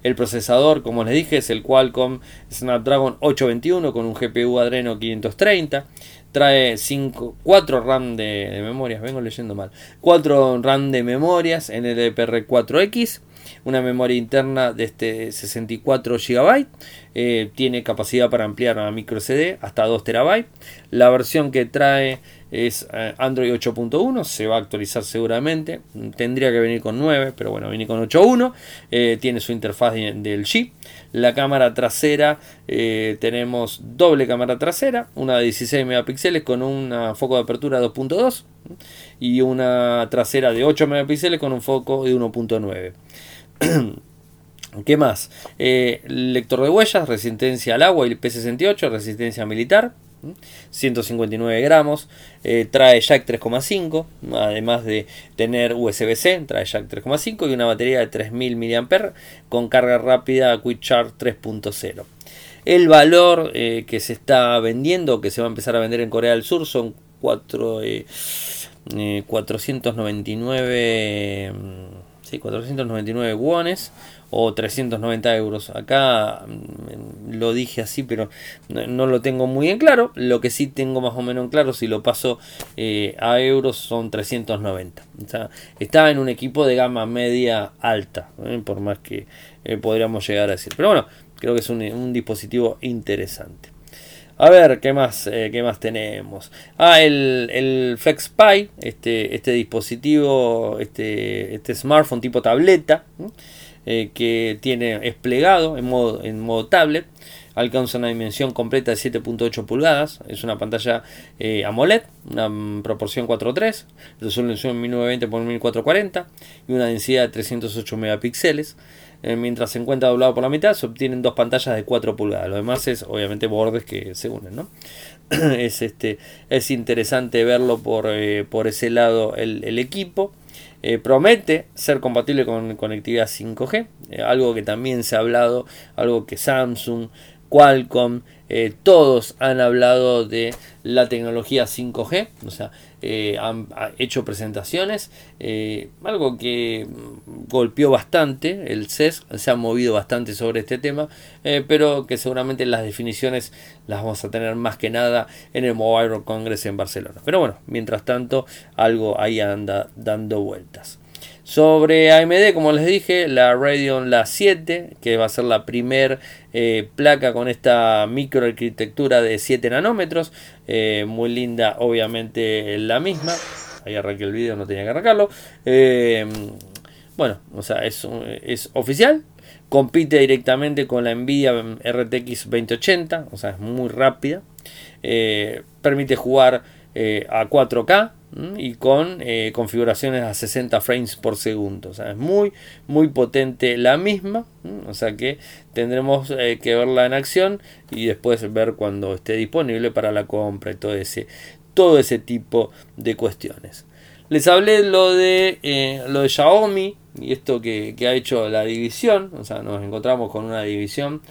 El procesador, como les dije, es el Qualcomm Snapdragon 821 con un GPU Adreno 530 trae 4 RAM de, memorias, vengo leyendo mal, 4 RAM de memorias NDPR4X, una memoria interna de este 64 GB, eh, tiene capacidad para ampliar a micro CD hasta 2 TB, la versión que trae es eh, Android 8.1, se va a actualizar seguramente, tendría que venir con 9, pero bueno, viene con 8.1, eh, tiene su interfaz del G, la cámara trasera, eh, tenemos doble cámara trasera, una de 16 megapíxeles con un foco de apertura 2.2 y una trasera de 8 megapíxeles con un foco de 1.9. ¿Qué más? lector de huellas, resistencia al agua y P68, resistencia militar. 159 gramos, eh, trae jack 3,5, además de tener USB-C, trae jack 3,5 y una batería de 3000 mAh con carga rápida Quick Charge 3.0. El valor eh, que se está vendiendo, que se va a empezar a vender en Corea del Sur, son 4, 499, sí, 499 wones o 390 euros. Acá mm, lo dije así, pero no, lo tengo muy en claro. Lo que sí tengo más o menos en claro, si lo paso eh, a euros, son 390. O sea, está en un equipo de gama media alta, ¿eh? por más que eh, podríamos llegar a decir. Pero bueno, creo que es un, dispositivo interesante. A ver, ¿qué más, qué más tenemos? Ah, el, el FlexPy, este, este dispositivo, este, este smartphone tipo tableta. Eh, que tiene es plegado en modo, en modo tablet. Alcanza una dimensión completa de 7.8 pulgadas. Es una pantalla eh, AMOLED, una proporción 4.3, resolución 1920 x 1440 y una densidad de 308 megapíxeles. Eh, mientras se encuentra doblado por la mitad, se obtienen dos pantallas de 4 pulgadas. Lo demás es obviamente bordes que se unen. ¿no? es, este, es interesante verlo por, por ese lado el, el equipo. Eh, promete ser compatible con conectividad 5G, eh, algo que también se ha hablado, algo que Samsung, Qualcomm, eh, todos han hablado de la tecnología 5G, o sea, eh, han hecho presentaciones, eh, algo que golpeó bastante, el CES se ha movido bastante sobre este tema, pero que seguramente las definiciones las vamos a tener más que nada en el Mobile World Congress en Barcelona. Pero bueno, mientras tanto, algo ahí anda dando vueltas. Sobre AMD, como les dije, la Radeon la 7, que va a ser la primer eh, placa con esta microarquitectura de 7 nanómetros. Eh, muy linda, obviamente la misma. Ahí arranqué el vídeo, no tenía que arrancarlo. Eh, bueno, o sea, es, es oficial. Compite directamente con la Nvidia RTX 2080, o sea, es muy rápida. permite jugar a 4K y con eh, configuraciones a 60 frames por segundo. O sea, es muy, muy potente la misma. O sea que tendremos eh, que verla en acción y después ver cuando esté disponible para la compra y todo ese, todo ese tipo de cuestiones. Les hablé lo de, eh, lo de Xiaomi y esto que, que, ha hecho la división. O sea, nos encontramos con una división.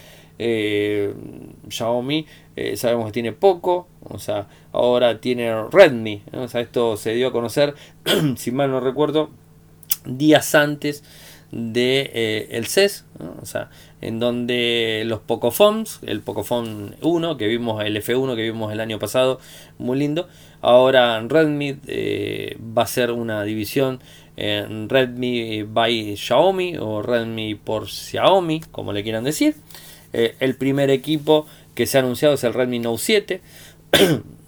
Xiaomi sabemos que tiene poco, o sea, ahora tiene Redmi. O sea, esto se dio a conocer, si mal no recuerdo, días antes de eh, el CES, o sea, en donde los Pocofones, el Pocophone 1 que vimos, el F1 que vimos el año pasado, muy lindo, ahora Redmi eh, va a ser una división en Redmi by Xiaomi o Redmi por Xiaomi, como le quieran decir. Eh, el primer equipo que se ha anunciado es el Redmi Note 7.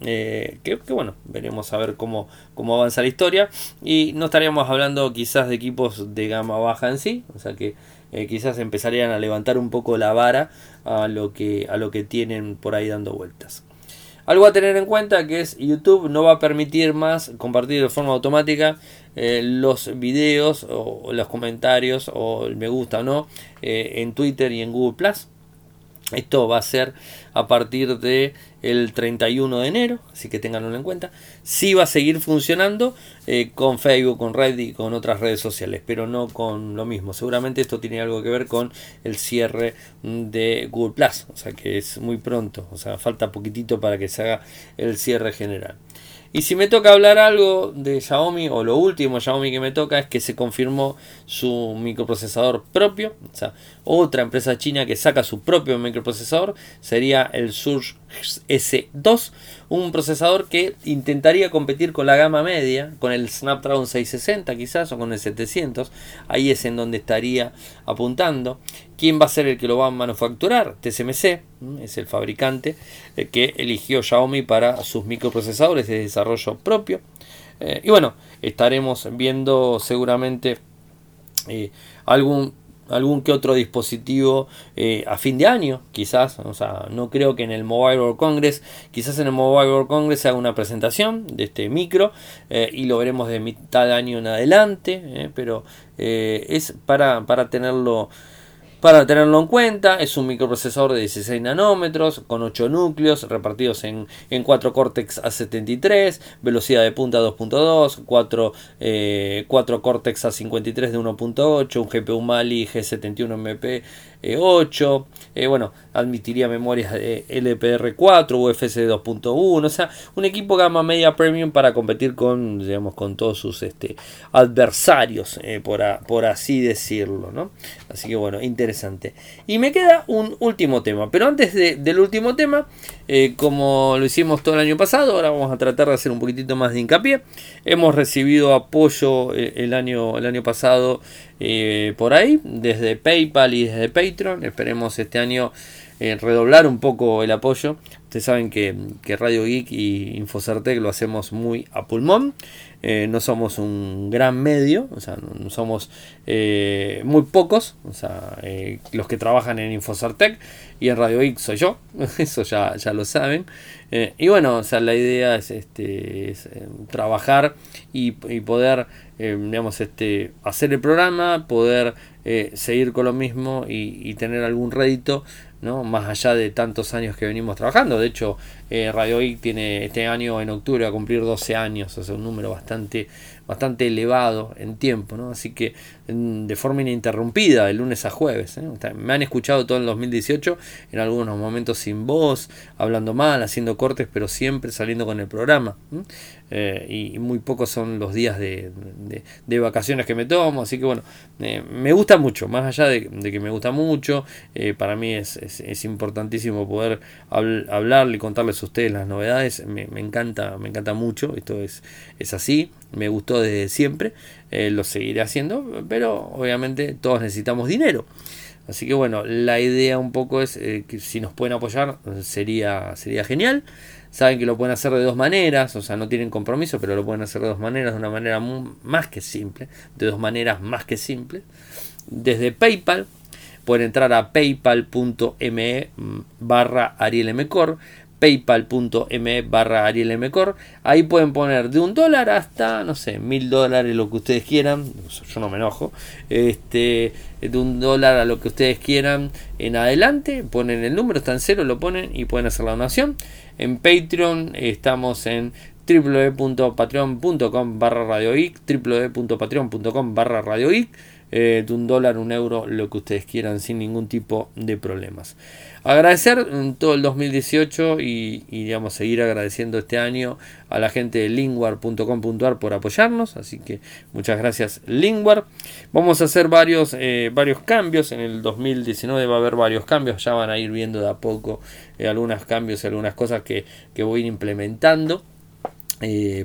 Eh, que, bueno, veremos a ver cómo, cómo avanza la historia. Y no estaríamos hablando quizás de equipos de gama baja en sí, o sea que eh, quizás empezarían a levantar un poco la vara a lo que, a lo que tienen por ahí dando vueltas. Algo a tener en cuenta que es YouTube no va a permitir más compartir de forma automática los videos o los comentarios o el me gusta o no en Twitter y en Google Plus. Esto va a ser a partir de el 31 de enero, así que tenganlo en cuenta. Sí va a seguir funcionando eh, con Facebook, con Reddit y con otras redes sociales, pero no con lo mismo. Seguramente esto tiene algo que ver con el cierre de Google Plus, o sea que es muy pronto, o sea, falta poquitito para que se haga el cierre general. Y si me toca hablar algo de Xiaomi, o lo último Xiaomi que me toca, es que se confirmó su microprocesador propio. O sea, otra empresa china que saca su propio microprocesador sería el Surge S2, un procesador que intentaría competir con la gama media, con el Snapdragon 660 quizás o con el 700, ahí es en donde estaría apuntando. ¿Quién va a ser el que lo va a manufacturar? TSMC es el fabricante eh, que eligió Xiaomi para sus microprocesadores de desarrollo propio. Eh, y bueno, estaremos viendo seguramente eh, algún algún que otro dispositivo eh, a fin de año, quizás, o sea, no creo que en el Mobile World Congress, quizás en el Mobile World Congress se haga una presentación de este micro eh, y lo veremos de mitad de año en adelante, eh, pero es para, para tenerlo para tenerlo en cuenta, es un microprocesador de 16 nanómetros con 8 núcleos repartidos en, en 4 Cortex A73, velocidad de punta 2.2, 4, 4 Cortex A53 de 1.8, un GPU Mali G71MP 8, eh, bueno, admitiría memorias de LPR4, UFC 2.1, o sea, un equipo gama media premium para competir con, digamos, con todos sus este, adversarios, eh, por, por, así decirlo, ¿no? Así que bueno, interesante. Y me queda un último tema, pero antes del último tema, eh, como lo hicimos todo el año pasado, ahora vamos a tratar de hacer un poquitito más de hincapié. Hemos recibido apoyo el, año, el año pasado por ahí, desde PayPal y desde Patreon. Esperemos este año eh, redoblar un poco el apoyo. Ustedes saben que, Radio Geek y Infocertec lo hacemos muy a pulmón. Eh, no somos un gran medio, o sea, no, somos eh, muy pocos, o sea, los que trabajan en Infocertec y en Radio Geek soy yo, eso ya, ya lo saben. y bueno, o sea, la idea es, este, trabajar y, poder, digamos, este, hacer el programa, poder seguir con lo mismo y tener algún rédito ¿no? más allá de tantos años que venimos trabajando. De hecho, eh, Radio Geek tiene este año en octubre a cumplir 12 años, o sea, un número bastante, bastante elevado en tiempo, ¿no? así que de forma ininterrumpida, de lunes a jueves. ¿eh? me han escuchado todo el 2018, en algunos momentos sin voz, hablando mal, haciendo cortes, pero siempre saliendo con el programa. Eh, y muy pocos son los días de, vacaciones que me tomo, así que bueno, me gusta mucho, más allá de, que me gusta mucho, para mí es, es, importantísimo poder hablarle y contarles ustedes las novedades, me, encanta, me encanta mucho, esto es, es así, me gustó desde siempre, eh, lo seguiré haciendo, pero obviamente todos necesitamos dinero. Así que bueno, la idea un poco es eh, que si nos pueden apoyar sería, sería genial. Saben que lo pueden hacer de dos maneras, o sea, no tienen compromiso, pero lo pueden hacer de dos maneras, de una manera más que simple, de dos maneras más que simples. Desde PayPal, pueden entrar a paypal.me barra arielmcor paypal.me barra arielmcor. Ahí pueden poner de un dólar hasta, no sé, mil dólares, lo que ustedes quieran. Yo no me enojo. Este, de un dólar a lo que ustedes quieran en adelante. Ponen el número, está en cero, lo ponen y pueden hacer la donación. En Patreon estamos en www.patreon.com barra radioic www.patreon.com barra radioic eh, de un dólar, un euro, lo que ustedes quieran sin ningún tipo de problemas. Agradecer todo el 2018 y, digamos seguir agradeciendo este año a la gente de lingwar.com.ar por apoyarnos, así que muchas gracias Lingwar. Vamos a hacer varios, eh, varios cambios en el 2019, va a haber varios cambios, ya van a ir viendo de a poco eh, algunos cambios, algunas cosas que, que voy a ir implementando.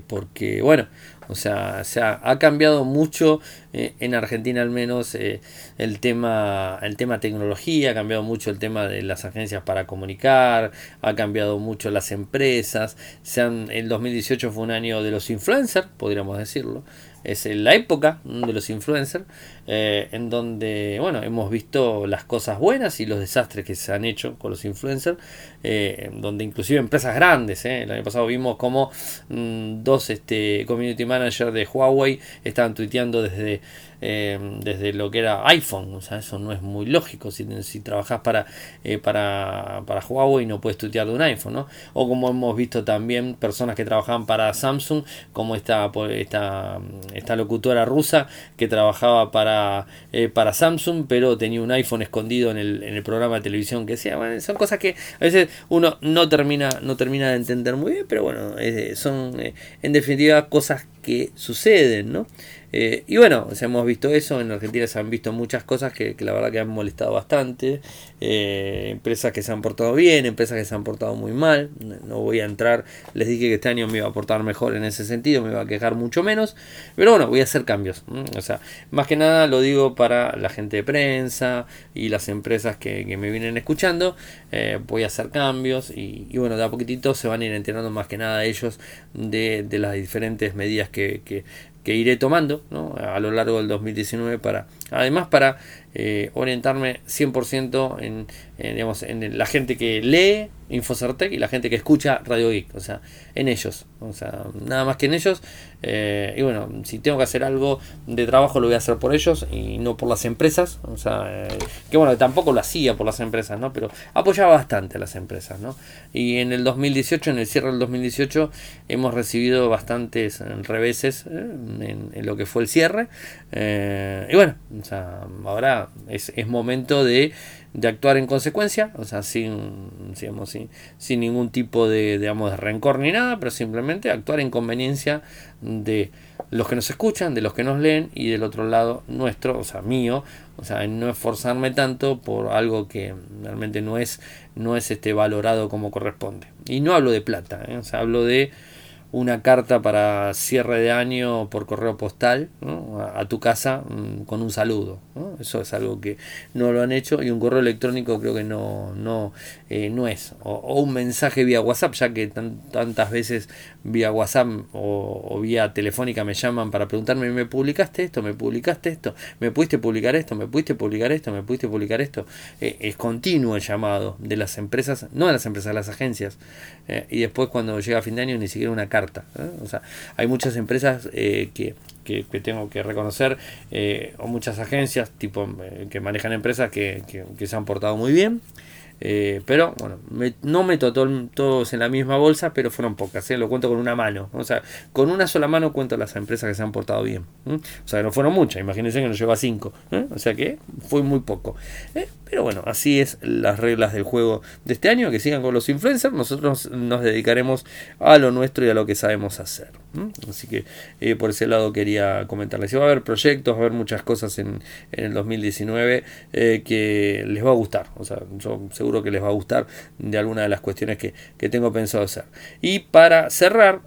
porque bueno, o sea, se ha, cambiado mucho eh, en Argentina al menos eh, el tema el tema tecnología, ha cambiado mucho el tema de las agencias para comunicar, ha cambiado mucho las empresas. Se han, el 2018 fue un año de los influencers, podríamos decirlo. Es la época de los influencers, eh, en donde, bueno, hemos visto las cosas buenas y los desastres que se han hecho con los influencers, eh, donde inclusive empresas grandes, el año pasado vimos como mm, dos este, community managers de Huawei estaban tuiteando desde eh, desde lo que era iPhone. O sea, eso no es muy lógico. Si, trabajas para, eh, para, para Huawei no puedes tuitear de un iPhone, ¿no? O como hemos visto también personas que trabajaban para Samsung, como esta, esta, esta locutora rusa que trabajaba para, eh, para Samsung, pero tenía un iPhone escondido en el, en el programa de televisión que sea. son cosas que a veces uno no termina, no termina de entender muy bien, pero bueno, son en definitiva cosas que suceden, ¿no? Eh, y bueno, hemos visto eso, en Argentina se han visto muchas cosas que, la verdad que han molestado bastante, eh, empresas que se han portado bien, empresas que se han portado muy mal, no voy a entrar, les dije que este año me iba a portar mejor en ese sentido, me iba a quejar mucho menos, pero bueno, voy a hacer cambios, o sea, más que nada lo digo para la gente de prensa y las empresas que, me vienen escuchando, eh, voy a hacer cambios y, bueno, de a poquitito se van a ir enterando más que nada ellos de, las diferentes medidas que iré tomando a lo largo del 2019 para además para eh, orientarme 100% en, en, digamos, en la gente que lee Infocertec y la gente que escucha Radio Geek, o sea, en ellos, o sea, nada más que en ellos. Eh, y bueno, si tengo que hacer algo de trabajo lo voy a hacer por ellos y no por las empresas, o sea, eh, que bueno, tampoco lo hacía por las empresas, ¿no? Pero apoyaba bastante a las empresas, ¿no? Y en el 2018, en el cierre del 2018, hemos recibido bastantes reveses en, en, lo que fue el cierre. y bueno, o sea, ahora es, es momento de de actuar en consecuencia, o sea, sin, digamos, sin, sin, ningún tipo de, digamos, de rencor ni nada, pero simplemente actuar en conveniencia de los que nos escuchan, de los que nos leen y del otro lado nuestro, o sea, mío, o sea, no esforzarme tanto por algo que realmente no es, no es este valorado como corresponde. Y no hablo de plata, ¿eh? o sea, hablo de una carta para cierre de año por correo postal a, tu casa mm, con un saludo. Eso es algo que no lo han hecho y un correo electrónico creo que no, no, eh, no es. O, un mensaje vía WhatsApp, ya que tantas veces vía WhatsApp o, vía telefónica me llaman para preguntarme, ¿me publicaste esto? ¿Me publicaste esto? ¿Me pudiste publicar esto? ¿Me pudiste publicar esto? ¿Me pudiste publicar esto? Eh, es continuo el llamado de las empresas, no de las empresas, de las agencias. Eh, y después cuando llega fin de año ni siquiera una carta ¿eh? O sea, hay muchas empresas eh, que, que, tengo que reconocer, o muchas agencias tipo que manejan empresas que, que, se han portado muy bien. Eh, pero bueno, no meto todos en la misma bolsa, pero fueron pocas, ¿eh? lo cuento con una mano. O sea, con una sola mano cuento las empresas que se han portado bien. O sea, no fueron muchas, imagínense que nos lleva cinco. ¿eh? O sea que fue muy poco. Pero bueno, así es las reglas del juego de este año, que sigan con los influencers. Nosotros nos dedicaremos a lo nuestro y a lo que sabemos hacer. Así que por ese lado quería comentarles. Si va a haber proyectos, va a haber muchas cosas en, en el 2019 que les va a gustar. O sea, yo seguro que les va a gustar de alguna de las cuestiones que, tengo pensado hacer. Y para cerrar,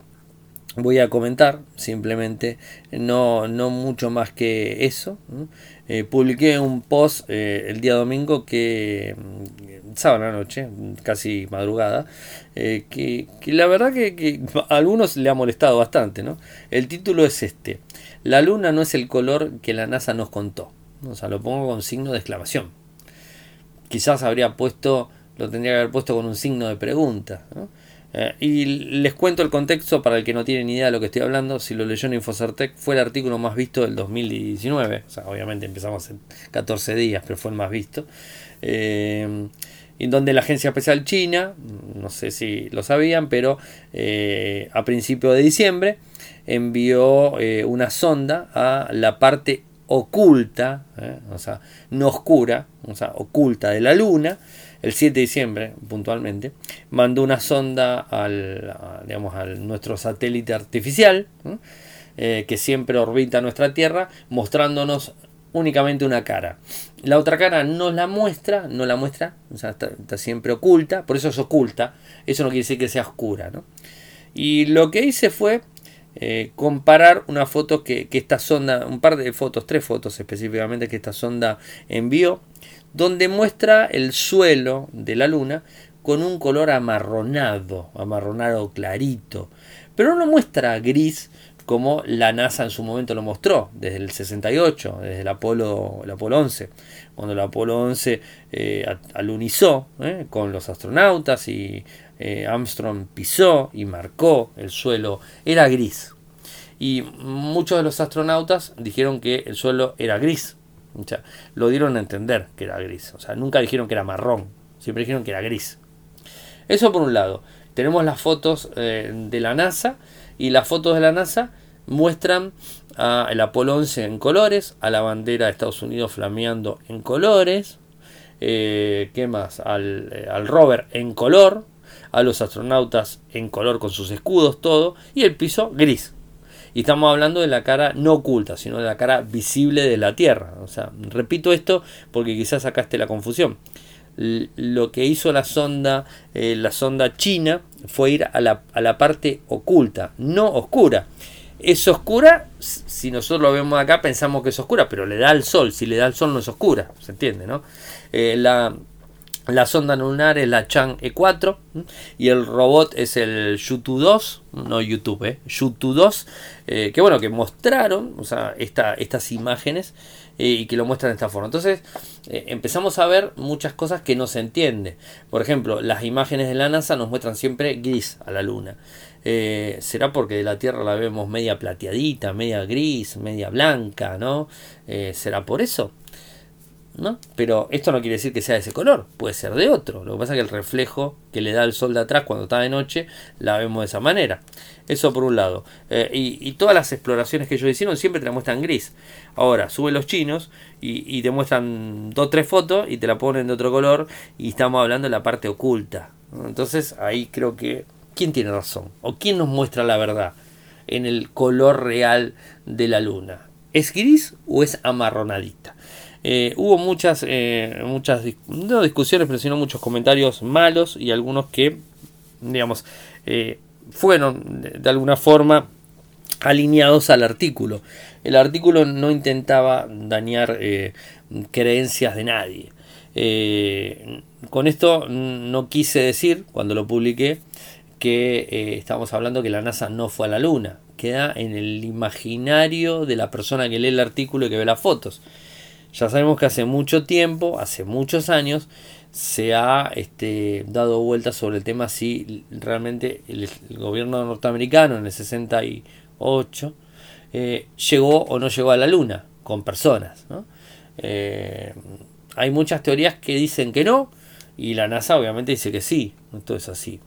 voy a comentar simplemente, no, no mucho más que eso. Eh, publiqué un post eh, el día domingo que mm, sábado noche, casi madrugada, eh, que, la verdad que, a algunos le ha molestado bastante. ¿no? El título es este, La luna no es el color que la NASA nos contó. O sea, lo pongo con signo de exclamación quizás habría puesto, lo tendría que haber puesto con un signo de pregunta. Eh, y les cuento el contexto para el que no tiene ni idea de lo que estoy hablando. Si lo leyó en Infocertec, fue el artículo más visto del 2019. O sea, obviamente empezamos en 14 días, pero fue el más visto. Eh, en donde la Agencia Especial China, no sé si lo sabían, pero eh, a principios de diciembre envió una sonda a la parte oculta, ¿eh? o sea, no oscura, o sea, oculta de la Luna, el 7 de diciembre puntualmente, mandó una sonda al, a, digamos, nuestro satélite artificial, eh, que siempre orbita nuestra Tierra, mostrándonos únicamente una cara. La otra cara no la muestra, no la muestra, o sea, está, siempre oculta, por eso es oculta, eso no quiere decir que sea oscura, ¿no? Y lo que hice fue eh, comparar una foto que, esta sonda, un par de fotos, tres fotos específicamente que esta sonda envió, donde muestra el suelo de la luna con un color amarronado, amarronado clarito, pero no muestra gris como la NASA en su momento lo mostró, desde el 68, desde el Apolo, el Apolo 11, cuando el Apolo 11 eh, alunizó eh, con los astronautas y eh, Armstrong pisó y marcó el suelo, era gris. Y muchos de los astronautas dijeron que el suelo era gris. Lo dieron a entender que era gris. O sea, nunca dijeron que era marrón, siempre dijeron que era gris. Eso por un lado. Tenemos las fotos de la NASA y las fotos de la NASA muestran a el Apolo 11 en colores, a la bandera de Estados Unidos flameando en colores, eh, ¿qué más? Al, eh, al, rover en color, a los astronautas en color con sus escudos, todo, y el piso gris. Y estamos hablando de la cara no oculta, sino de la cara visible de la Tierra. O sea, repito esto porque quizás esté la confusión. lo que hizo la sonda, eh, la sonda china, fue ir a la, a la parte oculta, no oscura es oscura, si nosotros lo vemos acá pensamos que es oscura, pero le da el sol, si le da el sol no es oscura, se entiende, ¿no? Eh, la, la, sonda lunar es la Chang E4 y el robot es el Yutu 2, no YouTube, ¿eh? Yutu 2, eh, que bueno, que mostraron o sea, esta, estas imágenes eh, y que lo muestran de esta forma. Entonces empezamos a ver muchas cosas que no se entiende. Por ejemplo, las imágenes de la NASA nos muestran siempre gris a la luna. Eh, será porque de la Tierra la vemos media plateadita, media gris, media blanca, ¿no? Eh, ¿Será por eso? Pero esto no quiere decir que sea de ese color, puede ser de otro. Lo que pasa es que el reflejo que le da el sol de atrás cuando está de noche la vemos de esa manera. Eso por un lado. Eh, y, todas las exploraciones que ellos hicieron siempre te la muestran gris. Ahora, suben los chinos y, y te muestran dos tres fotos y te la ponen de otro color y estamos hablando de la parte oculta. Entonces ahí creo que ¿quién tiene razón? ¿O quién nos muestra la verdad en el color real de la luna? ¿Es gris o es amarronadita? Eh, hubo muchas, eh, muchas no discusiones, pero sino muchos comentarios malos y algunos que, digamos, eh, fueron de, alguna forma alineados al artículo. El artículo no intentaba dañar creencias de nadie. con esto no quise decir, cuando lo publiqué, que estamos hablando que la NASA no fue a la Luna. Queda en el imaginario de la persona que lee el artículo y que ve las fotos. Ya sabemos que hace mucho tiempo, hace muchos años, se ha este, dado vueltas sobre el tema si realmente el, gobierno norteamericano en el 68 eh, llegó o no llegó a la Luna con personas. Eh, hay muchas teorías que dicen que no y la NASA obviamente dice que sí. Esto es así.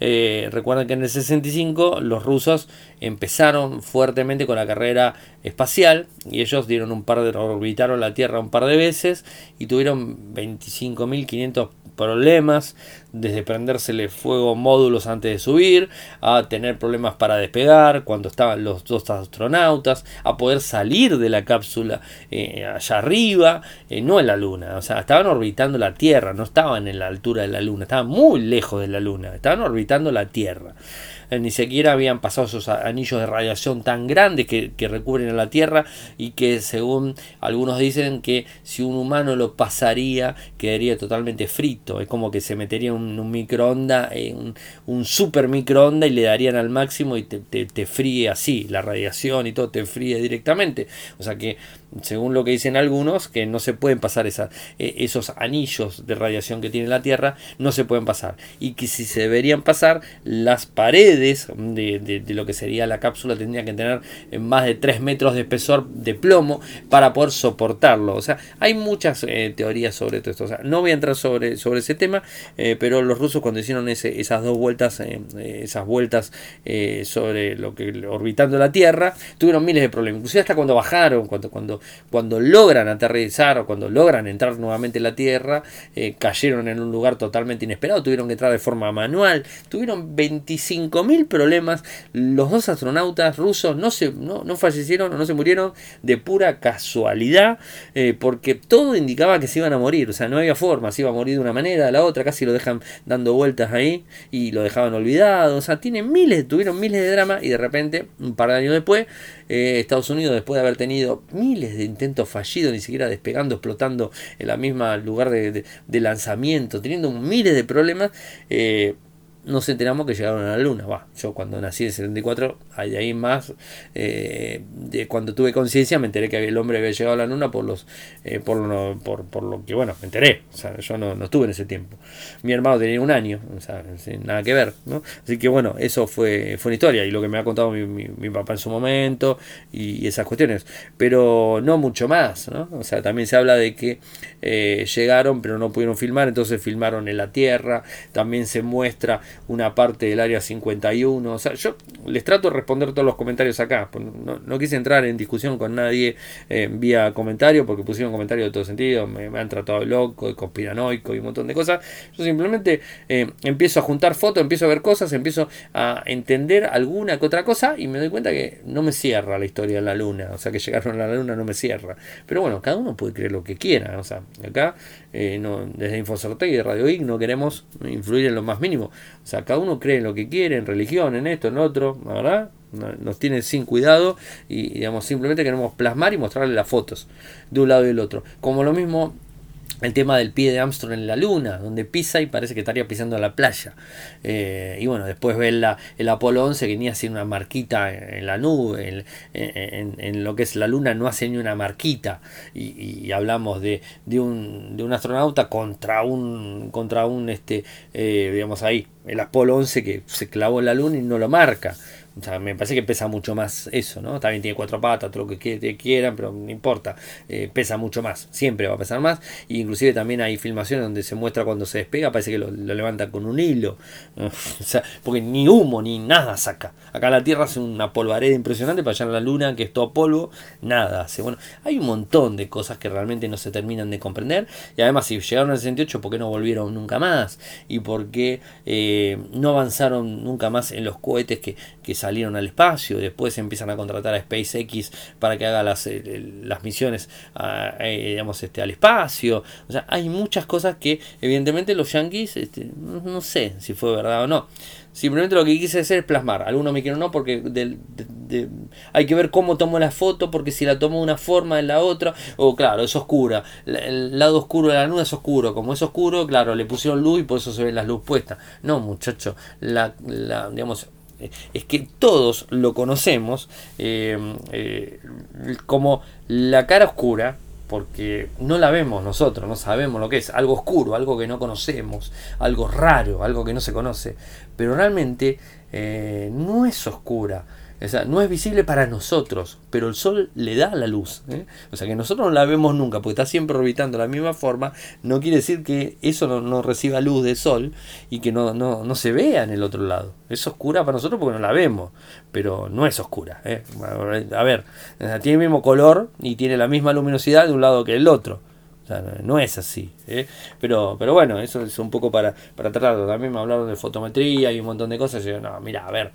Eh, recuerden que en el 65 los rusos empezaron fuertemente con la carrera espacial y ellos dieron un par de orbitaron la Tierra un par de veces y tuvieron 25.500 problemas, desde prendérsele fuego módulos antes de subir, a tener problemas para despegar cuando estaban los dos astronautas, a poder salir de la cápsula eh, allá arriba, eh, no en la Luna, o sea, estaban orbitando la Tierra, no estaban en la altura de la Luna, estaban muy lejos de la Luna, estaban orbitando la Tierra. Eh, ni siquiera habían pasado esos anillos de radiación tan grandes que, recubren a la Tierra y que según algunos dicen que si un humano lo pasaría quedaría totalmente frito, es como que se metería un, un microondas, un, un, super microondas y le darían al máximo y te, te fríe así, la radiación y todo te fríe directamente, o sea que según lo que dicen algunos, que no se pueden pasar e, esos anillos de radiación que tiene la Tierra, no se pueden pasar. Y que si se deberían pasar, las paredes de, lo que sería la cápsula tendrían que tener más de 3 metros de espesor de plomo para poder soportarlo. O sea, hay muchas eh, teorías sobre todo esto. O sea, no voy a entrar sobre, sobre ese tema, eh, pero los rusos cuando hicieron esas dos vueltas, eh, esas vueltas sobre lo que orbitando la Tierra, tuvieron miles de problemas. Inclusive hasta cuando bajaron, cuando cuando logran aterrizar o cuando logran entrar nuevamente en la Tierra, eh, cayeron en un lugar totalmente inesperado, tuvieron que entrar de forma manual, tuvieron 25.000 problemas. Los dos astronautas rusos no, se, no, fallecieron o no se murieron de pura casualidad, eh, porque todo indicaba que se iban a morir, o sea, no había forma, se iba a morir de una manera, de la otra, casi lo dejan dando vueltas ahí y lo dejaban olvidado, o sea, miles, tuvieron miles de dramas y de repente, un par de años después, eh, Estados Unidos, después de haber tenido miles de intentos fallidos, ni siquiera despegando, explotando en la misma lugar de, lanzamiento, teniendo miles de problemas, eh, nos enteramos que llegaron a la luna. Va, yo cuando nací en el 74, de ahí más, eh, de cuando tuve conciencia, me enteré que el hombre había llegado a la luna por los eh, por, lo, por, por, lo que, bueno, me enteré. O sea, yo no, no, estuve en ese tiempo. Mi hermano tenía un año, o sea, nada que ver. ¿no? Así que bueno, eso fue, fue una historia y lo que me ha contado mi, mi, papá en su momento y, esas cuestiones. Pero no mucho más, ¿no? O sea, también se habla de que eh, llegaron pero no pudieron filmar, entonces filmaron en la Tierra. También se muestra una parte del área 51. O sea, yo les trato de responder todos los comentarios acá. Pues no, quise entrar en discusión con nadie eh, vía comentario porque pusieron comentarios de todo sentido. Me, han tratado de loco, de conspiranoico y un montón de cosas. Yo simplemente eh, empiezo a juntar fotos, empiezo a ver cosas, empiezo a entender alguna que otra cosa y me doy cuenta que no me cierra la historia de la luna. O sea, que llegaron a la luna no me cierra. Pero bueno, cada uno puede creer lo que quiera. O sea, acá eh, no, desde Infosorteo y Radio Geek no queremos influir en lo más mínimo. O sea, cada uno cree en lo que quiere, en religión, en esto, en otro, verdad. Nos tiene sin cuidado y digamos simplemente queremos plasmar y mostrarle las fotos de un lado y del otro. Como lo mismo el tema del pie de Armstrong en la luna, donde pisa y parece que estaría pisando a la playa. Eh, y bueno, después ve la, el Apolo 11 que ni hace una marquita en la nube, en, lo que es la luna no hace ni una marquita. Y, hablamos de, de, un, de, un, astronauta contra un, contra un este, eh, digamos ahí, el Apolo 11 que se clavó en la luna y no lo marca. O sea, me parece que pesa mucho más eso, ¿no? También tiene cuatro patas, todo lo que quieran, pero no importa. Eh, pesa mucho más, siempre va a pesar más. Y inclusive también hay filmaciones donde se muestra cuando se despega, parece que lo, levanta con un hilo. o sea, porque ni humo ni nada saca. Acá la Tierra hace una polvareda impresionante, para allá en la Luna, que es todo polvo, nada hace. Bueno, hay un montón de cosas que realmente no se terminan de comprender. Y además, si llegaron al 68, ¿por qué no volvieron nunca más? Y por qué eh, no avanzaron nunca más en los cohetes que, que salieron al espacio, después empiezan a contratar a SpaceX para que haga las, eh, las misiones eh, digamos, este, al espacio. O sea, hay muchas cosas que evidentemente los yankees, este, no sé si fue verdad o no. Simplemente lo que quise hacer es plasmar. Algunos me quieren no porque hay que ver cómo tomo la foto, porque si la tomo de una forma en la otra, o claro, es oscura. El lado oscuro de la luna es oscuro. Como es oscuro, claro, le pusieron luz y por eso se ven las luz puestas. No, muchacho, la, la digamos, es que todos lo conocemos eh, eh, como la cara oscura, porque no la vemos nosotros, no sabemos lo que es, algo oscuro, algo que no conocemos, algo raro, algo que no se conoce, pero realmente eh, no es oscura, o sea, no es visible para nosotros, pero el Sol le da la luz. ¿eh? O sea, que nosotros no la vemos nunca, porque está siempre orbitando de la misma forma. No quiere decir que eso no, reciba luz del Sol y que no, no, se vea en el otro lado. Es oscura para nosotros porque no la vemos, pero no es oscura. ¿eh? A ver, tiene el mismo color y tiene la misma luminosidad de un lado que el otro. O sea, no es así. ¿eh? Pero, pero bueno, eso es un poco para, para tratarlo. También me hablaron de fotometría y un montón de cosas. Y yo, no, mira, a ver,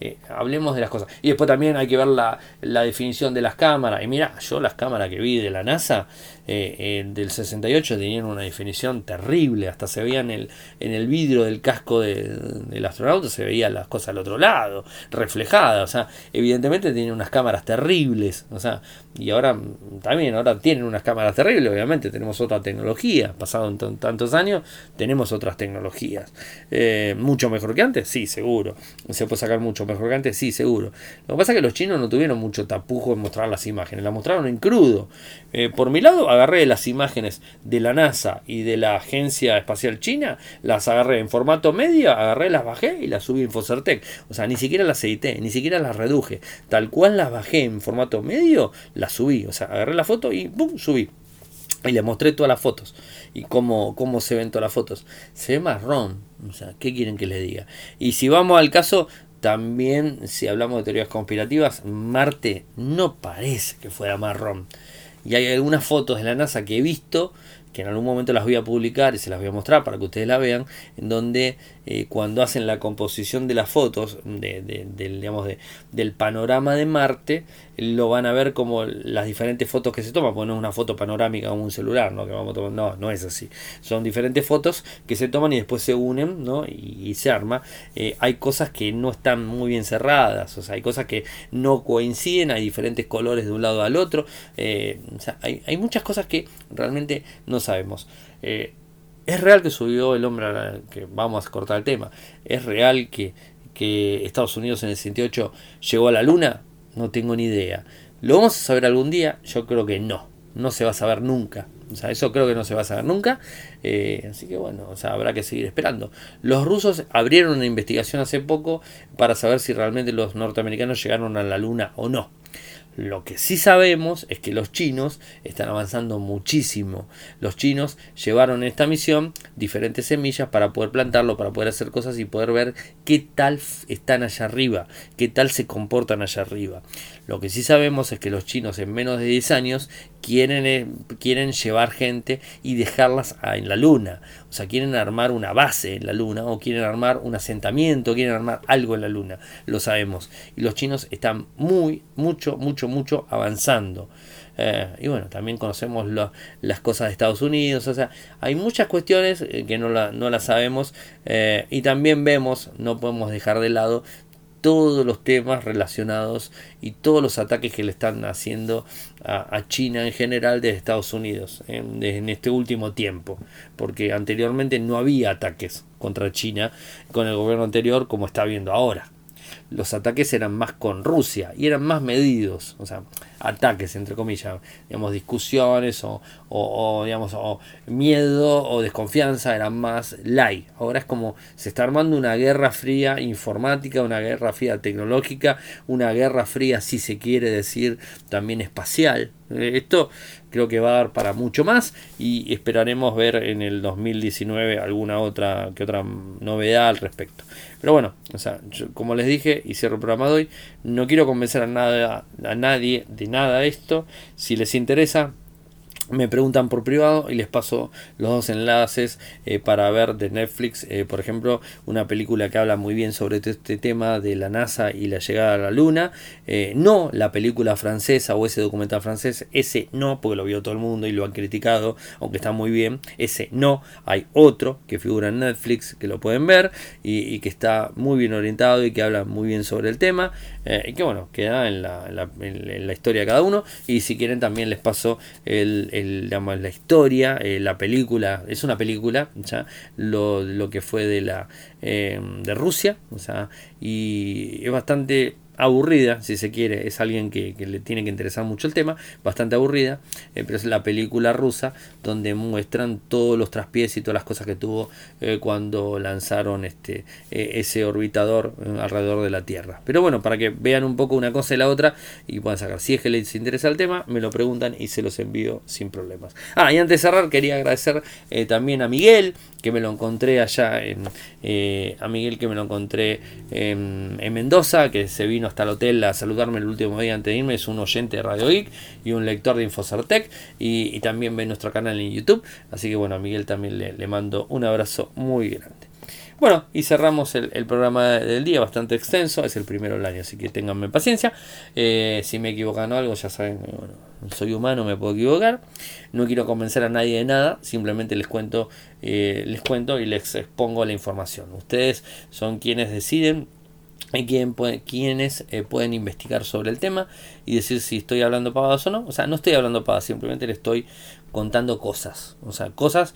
eh, hablemos de las cosas. Y después también hay que ver la, la, definición de las cámaras. Y mira, yo las cámaras que vi de la NASA eh, eh, del 68 tenían una definición terrible. Hasta se veía en el, en el vidrio del casco del astronauta, se veían las cosas al otro lado, reflejadas. O sea, evidentemente tienen unas cámaras terribles. O sea, y ahora también, ahora tienen unas cámaras terribles. Obviamente tenemos otra tecnología. Pasado tantos años, tenemos otras tecnologías. mucho mejor que antes, sí, seguro. Se puede sacar mucho mejor que antes, sí, seguro. Lo que pasa es que los chinos no tuvieron mucho tapujo en mostrar las imágenes, las mostraron en crudo. Eh, por mi lado, agarré las imágenes de la NASA y de la Agencia Espacial China, las agarré en formato medio, agarré, las bajé y las subí en Focertec. O sea, ni siquiera las edité, ni siquiera las reduje. Tal cual las bajé en formato medio, las subí. O sea, agarré la foto y ¡pum! subí. Y le mostré todas las fotos. Y cómo, cómo se ven todas las fotos. Se ve marrón. O sea, ¿qué quieren que les diga? Y si vamos al caso también, si hablamos de teorías conspirativas, Marte no parece que fuera marrón. Y hay algunas fotos de la NASA que he visto, que en algún momento las voy a publicar y se las voy a mostrar para que ustedes la vean, en donde eh, cuando hacen la composición de las fotos de, del, panorama de Marte, lo van a ver como las diferentes fotos que se toman, porque no es una foto panorámica como un celular, ¿no? Que vamos a no, no es así. Son diferentes fotos que se toman y después se unen, ¿no? Y, se arma. Eh, hay cosas que no están muy bien cerradas, o sea, hay cosas que no coinciden, hay diferentes colores de un lado al otro. Eh, hay, hay, muchas cosas que realmente no sabemos es real que subió el hombre, que vamos a cortar el tema, es real que, que Estados Unidos en el 68 llegó a la luna, no tengo ni idea. ¿Lo vamos a saber algún día? Yo creo que no, no se va a saber nunca. O sea, eso creo que no se va a saber nunca. Eh, así que bueno, o sea, habrá que seguir esperando. Los rusos abrieron una investigación hace poco para saber si realmente los norteamericanos llegaron a la luna o no. Lo que sí sabemos es que los chinos están avanzando muchísimo. Los chinos llevaron en esta misión diferentes semillas para poder plantarlo, para poder hacer cosas y poder ver qué tal están allá arriba, qué tal se comportan allá arriba. Lo que sí sabemos es que los chinos en menos de 10 años quieren, eh, quieren llevar gente y dejarlas en la luna. O sea, quieren armar una base en la luna o quieren armar un asentamiento, quieren armar algo en la luna. Lo sabemos. Y los chinos están muy, mucho, mucho, mucho avanzando. Eh, y bueno, también conocemos las cosas de Estados Unidos. O sea, hay muchas cuestiones eh, que no, no las sabemos. y también vemos, no podemos dejar de lado todos los temas relacionados y todos los ataques que le están haciendo a, China en general desde Estados Unidos en, en, este último tiempo, porque anteriormente no había ataques contra China con el gobierno anterior como está habiendo ahora. Los ataques eran más con Rusia y eran más medidos, o sea, ataques entre comillas, digamos, discusiones o, digamos, o miedo o desconfianza eran más light. Ahora es como se está armando una guerra fría informática, una guerra fría tecnológica, una guerra fría, si se quiere decir, también espacial. Eh, esto creo que va a dar para mucho más y esperaremos ver en el 2019 alguna otra que otra novedad al respecto. Pero bueno, como les dije y cierro el programa de hoy, no quiero convencer a, a nadie de nada esto. Si les interesa, me preguntan por privado y les paso los dos enlaces eh, para ver de Netflix, eh, por ejemplo, una película que habla muy bien sobre este tema de la NASA y la llegada a la Luna. Eh, no la película francesa o ese documental francés, ese no, porque lo vio todo el mundo y lo han criticado, aunque está muy bien. Ese no, hay otro que figura en Netflix que lo pueden ver y, que está muy bien orientado y que habla muy bien sobre el tema. Y que bueno, queda en la, en la historia de cada uno. Y si quieren también les paso el la historia, eh, la película, es una película, ¿ya? Lo, lo que fue de la eh, de Rusia, o sea, y es bastante aburrida, si se quiere, es alguien que, le tiene que interesar mucho el tema, bastante aburrida, eh, pero es la película rusa donde muestran todos los traspiés y todas las cosas que tuvo eh, cuando lanzaron este, eh, ese orbitador alrededor de la Tierra. Pero bueno, para que vean un poco una cosa y la otra y puedan sacar. Si es que les interesa el tema, me lo preguntan y se los envío sin problemas. Ah, y antes de cerrar, quería agradecer también a Miguel, que me lo encontré allá en, a Miguel que me lo encontré en, en Mendoza, que se vino hasta el hotel a saludarme el último día antes de irme. Es un oyente de Radio Geek y un lector de Infocertec. Y, y también ve nuestro canal en YouTube. Así que bueno, a Miguel también le, mando un abrazo muy grande. Bueno, y cerramos el, programa del día, bastante extenso, es el primero del año, así que tenganme paciencia. Eh, si me equivocan en algo, ya saben, bueno, soy humano, me puedo equivocar. No quiero convencer a nadie de nada, simplemente les cuento, eh, les cuento y les expongo la información. Ustedes son quienes deciden puede, quienes eh, pueden investigar sobre el tema y decir si estoy hablando pavadas o no. O sea, no estoy hablando pavadas, simplemente le estoy contando cosas. O sea, cosas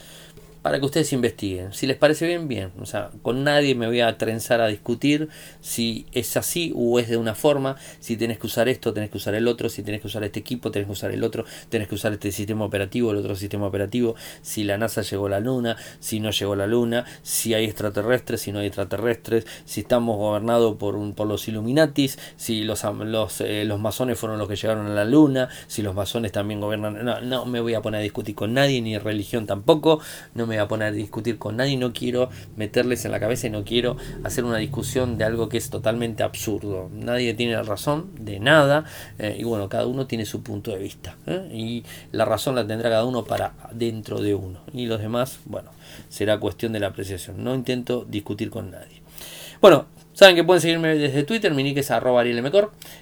para que ustedes investiguen. Si les parece bien, bien. O sea, con nadie me voy a trenzar a discutir si es así o es de una forma. Si tenés que usar esto, tenés que usar el otro. Si tenés que usar este equipo, tenés que usar el otro. Tenés que usar este sistema operativo, el otro sistema operativo. Si la NASA llegó a la Luna, si no llegó a la Luna, si hay extraterrestres, si no hay extraterrestres, si estamos gobernados por, un, por los Illuminatis, si los, los, eh, los masones fueron los que llegaron a la Luna, si los masones también gobiernan. No, no me voy a poner a discutir con nadie, ni religión tampoco. No me me voy a poner a discutir con nadie, no quiero meterles en la cabeza y no quiero hacer una discusión de algo que es totalmente absurdo. Nadie tiene la razón de nada eh, y bueno, cada uno tiene su punto de vista ¿eh? y la razón la tendrá cada uno para dentro de uno y los demás, bueno, será cuestión de la apreciación. No intento discutir con nadie. Bueno, Saben que pueden seguirme desde Twitter, mi nick es arroba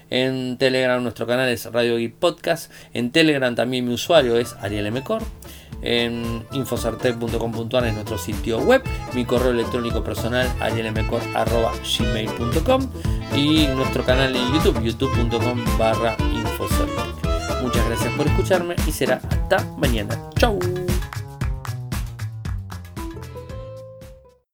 En Telegram nuestro canal es Radio Geek Podcast. En Telegram también mi usuario es arielmcor en infosartec.com.ar es nuestro sitio web, mi correo electrónico personal arielmcor.gmail.com y nuestro canal en YouTube, youtube.com barra Muchas gracias por escucharme y será hasta mañana. Chau.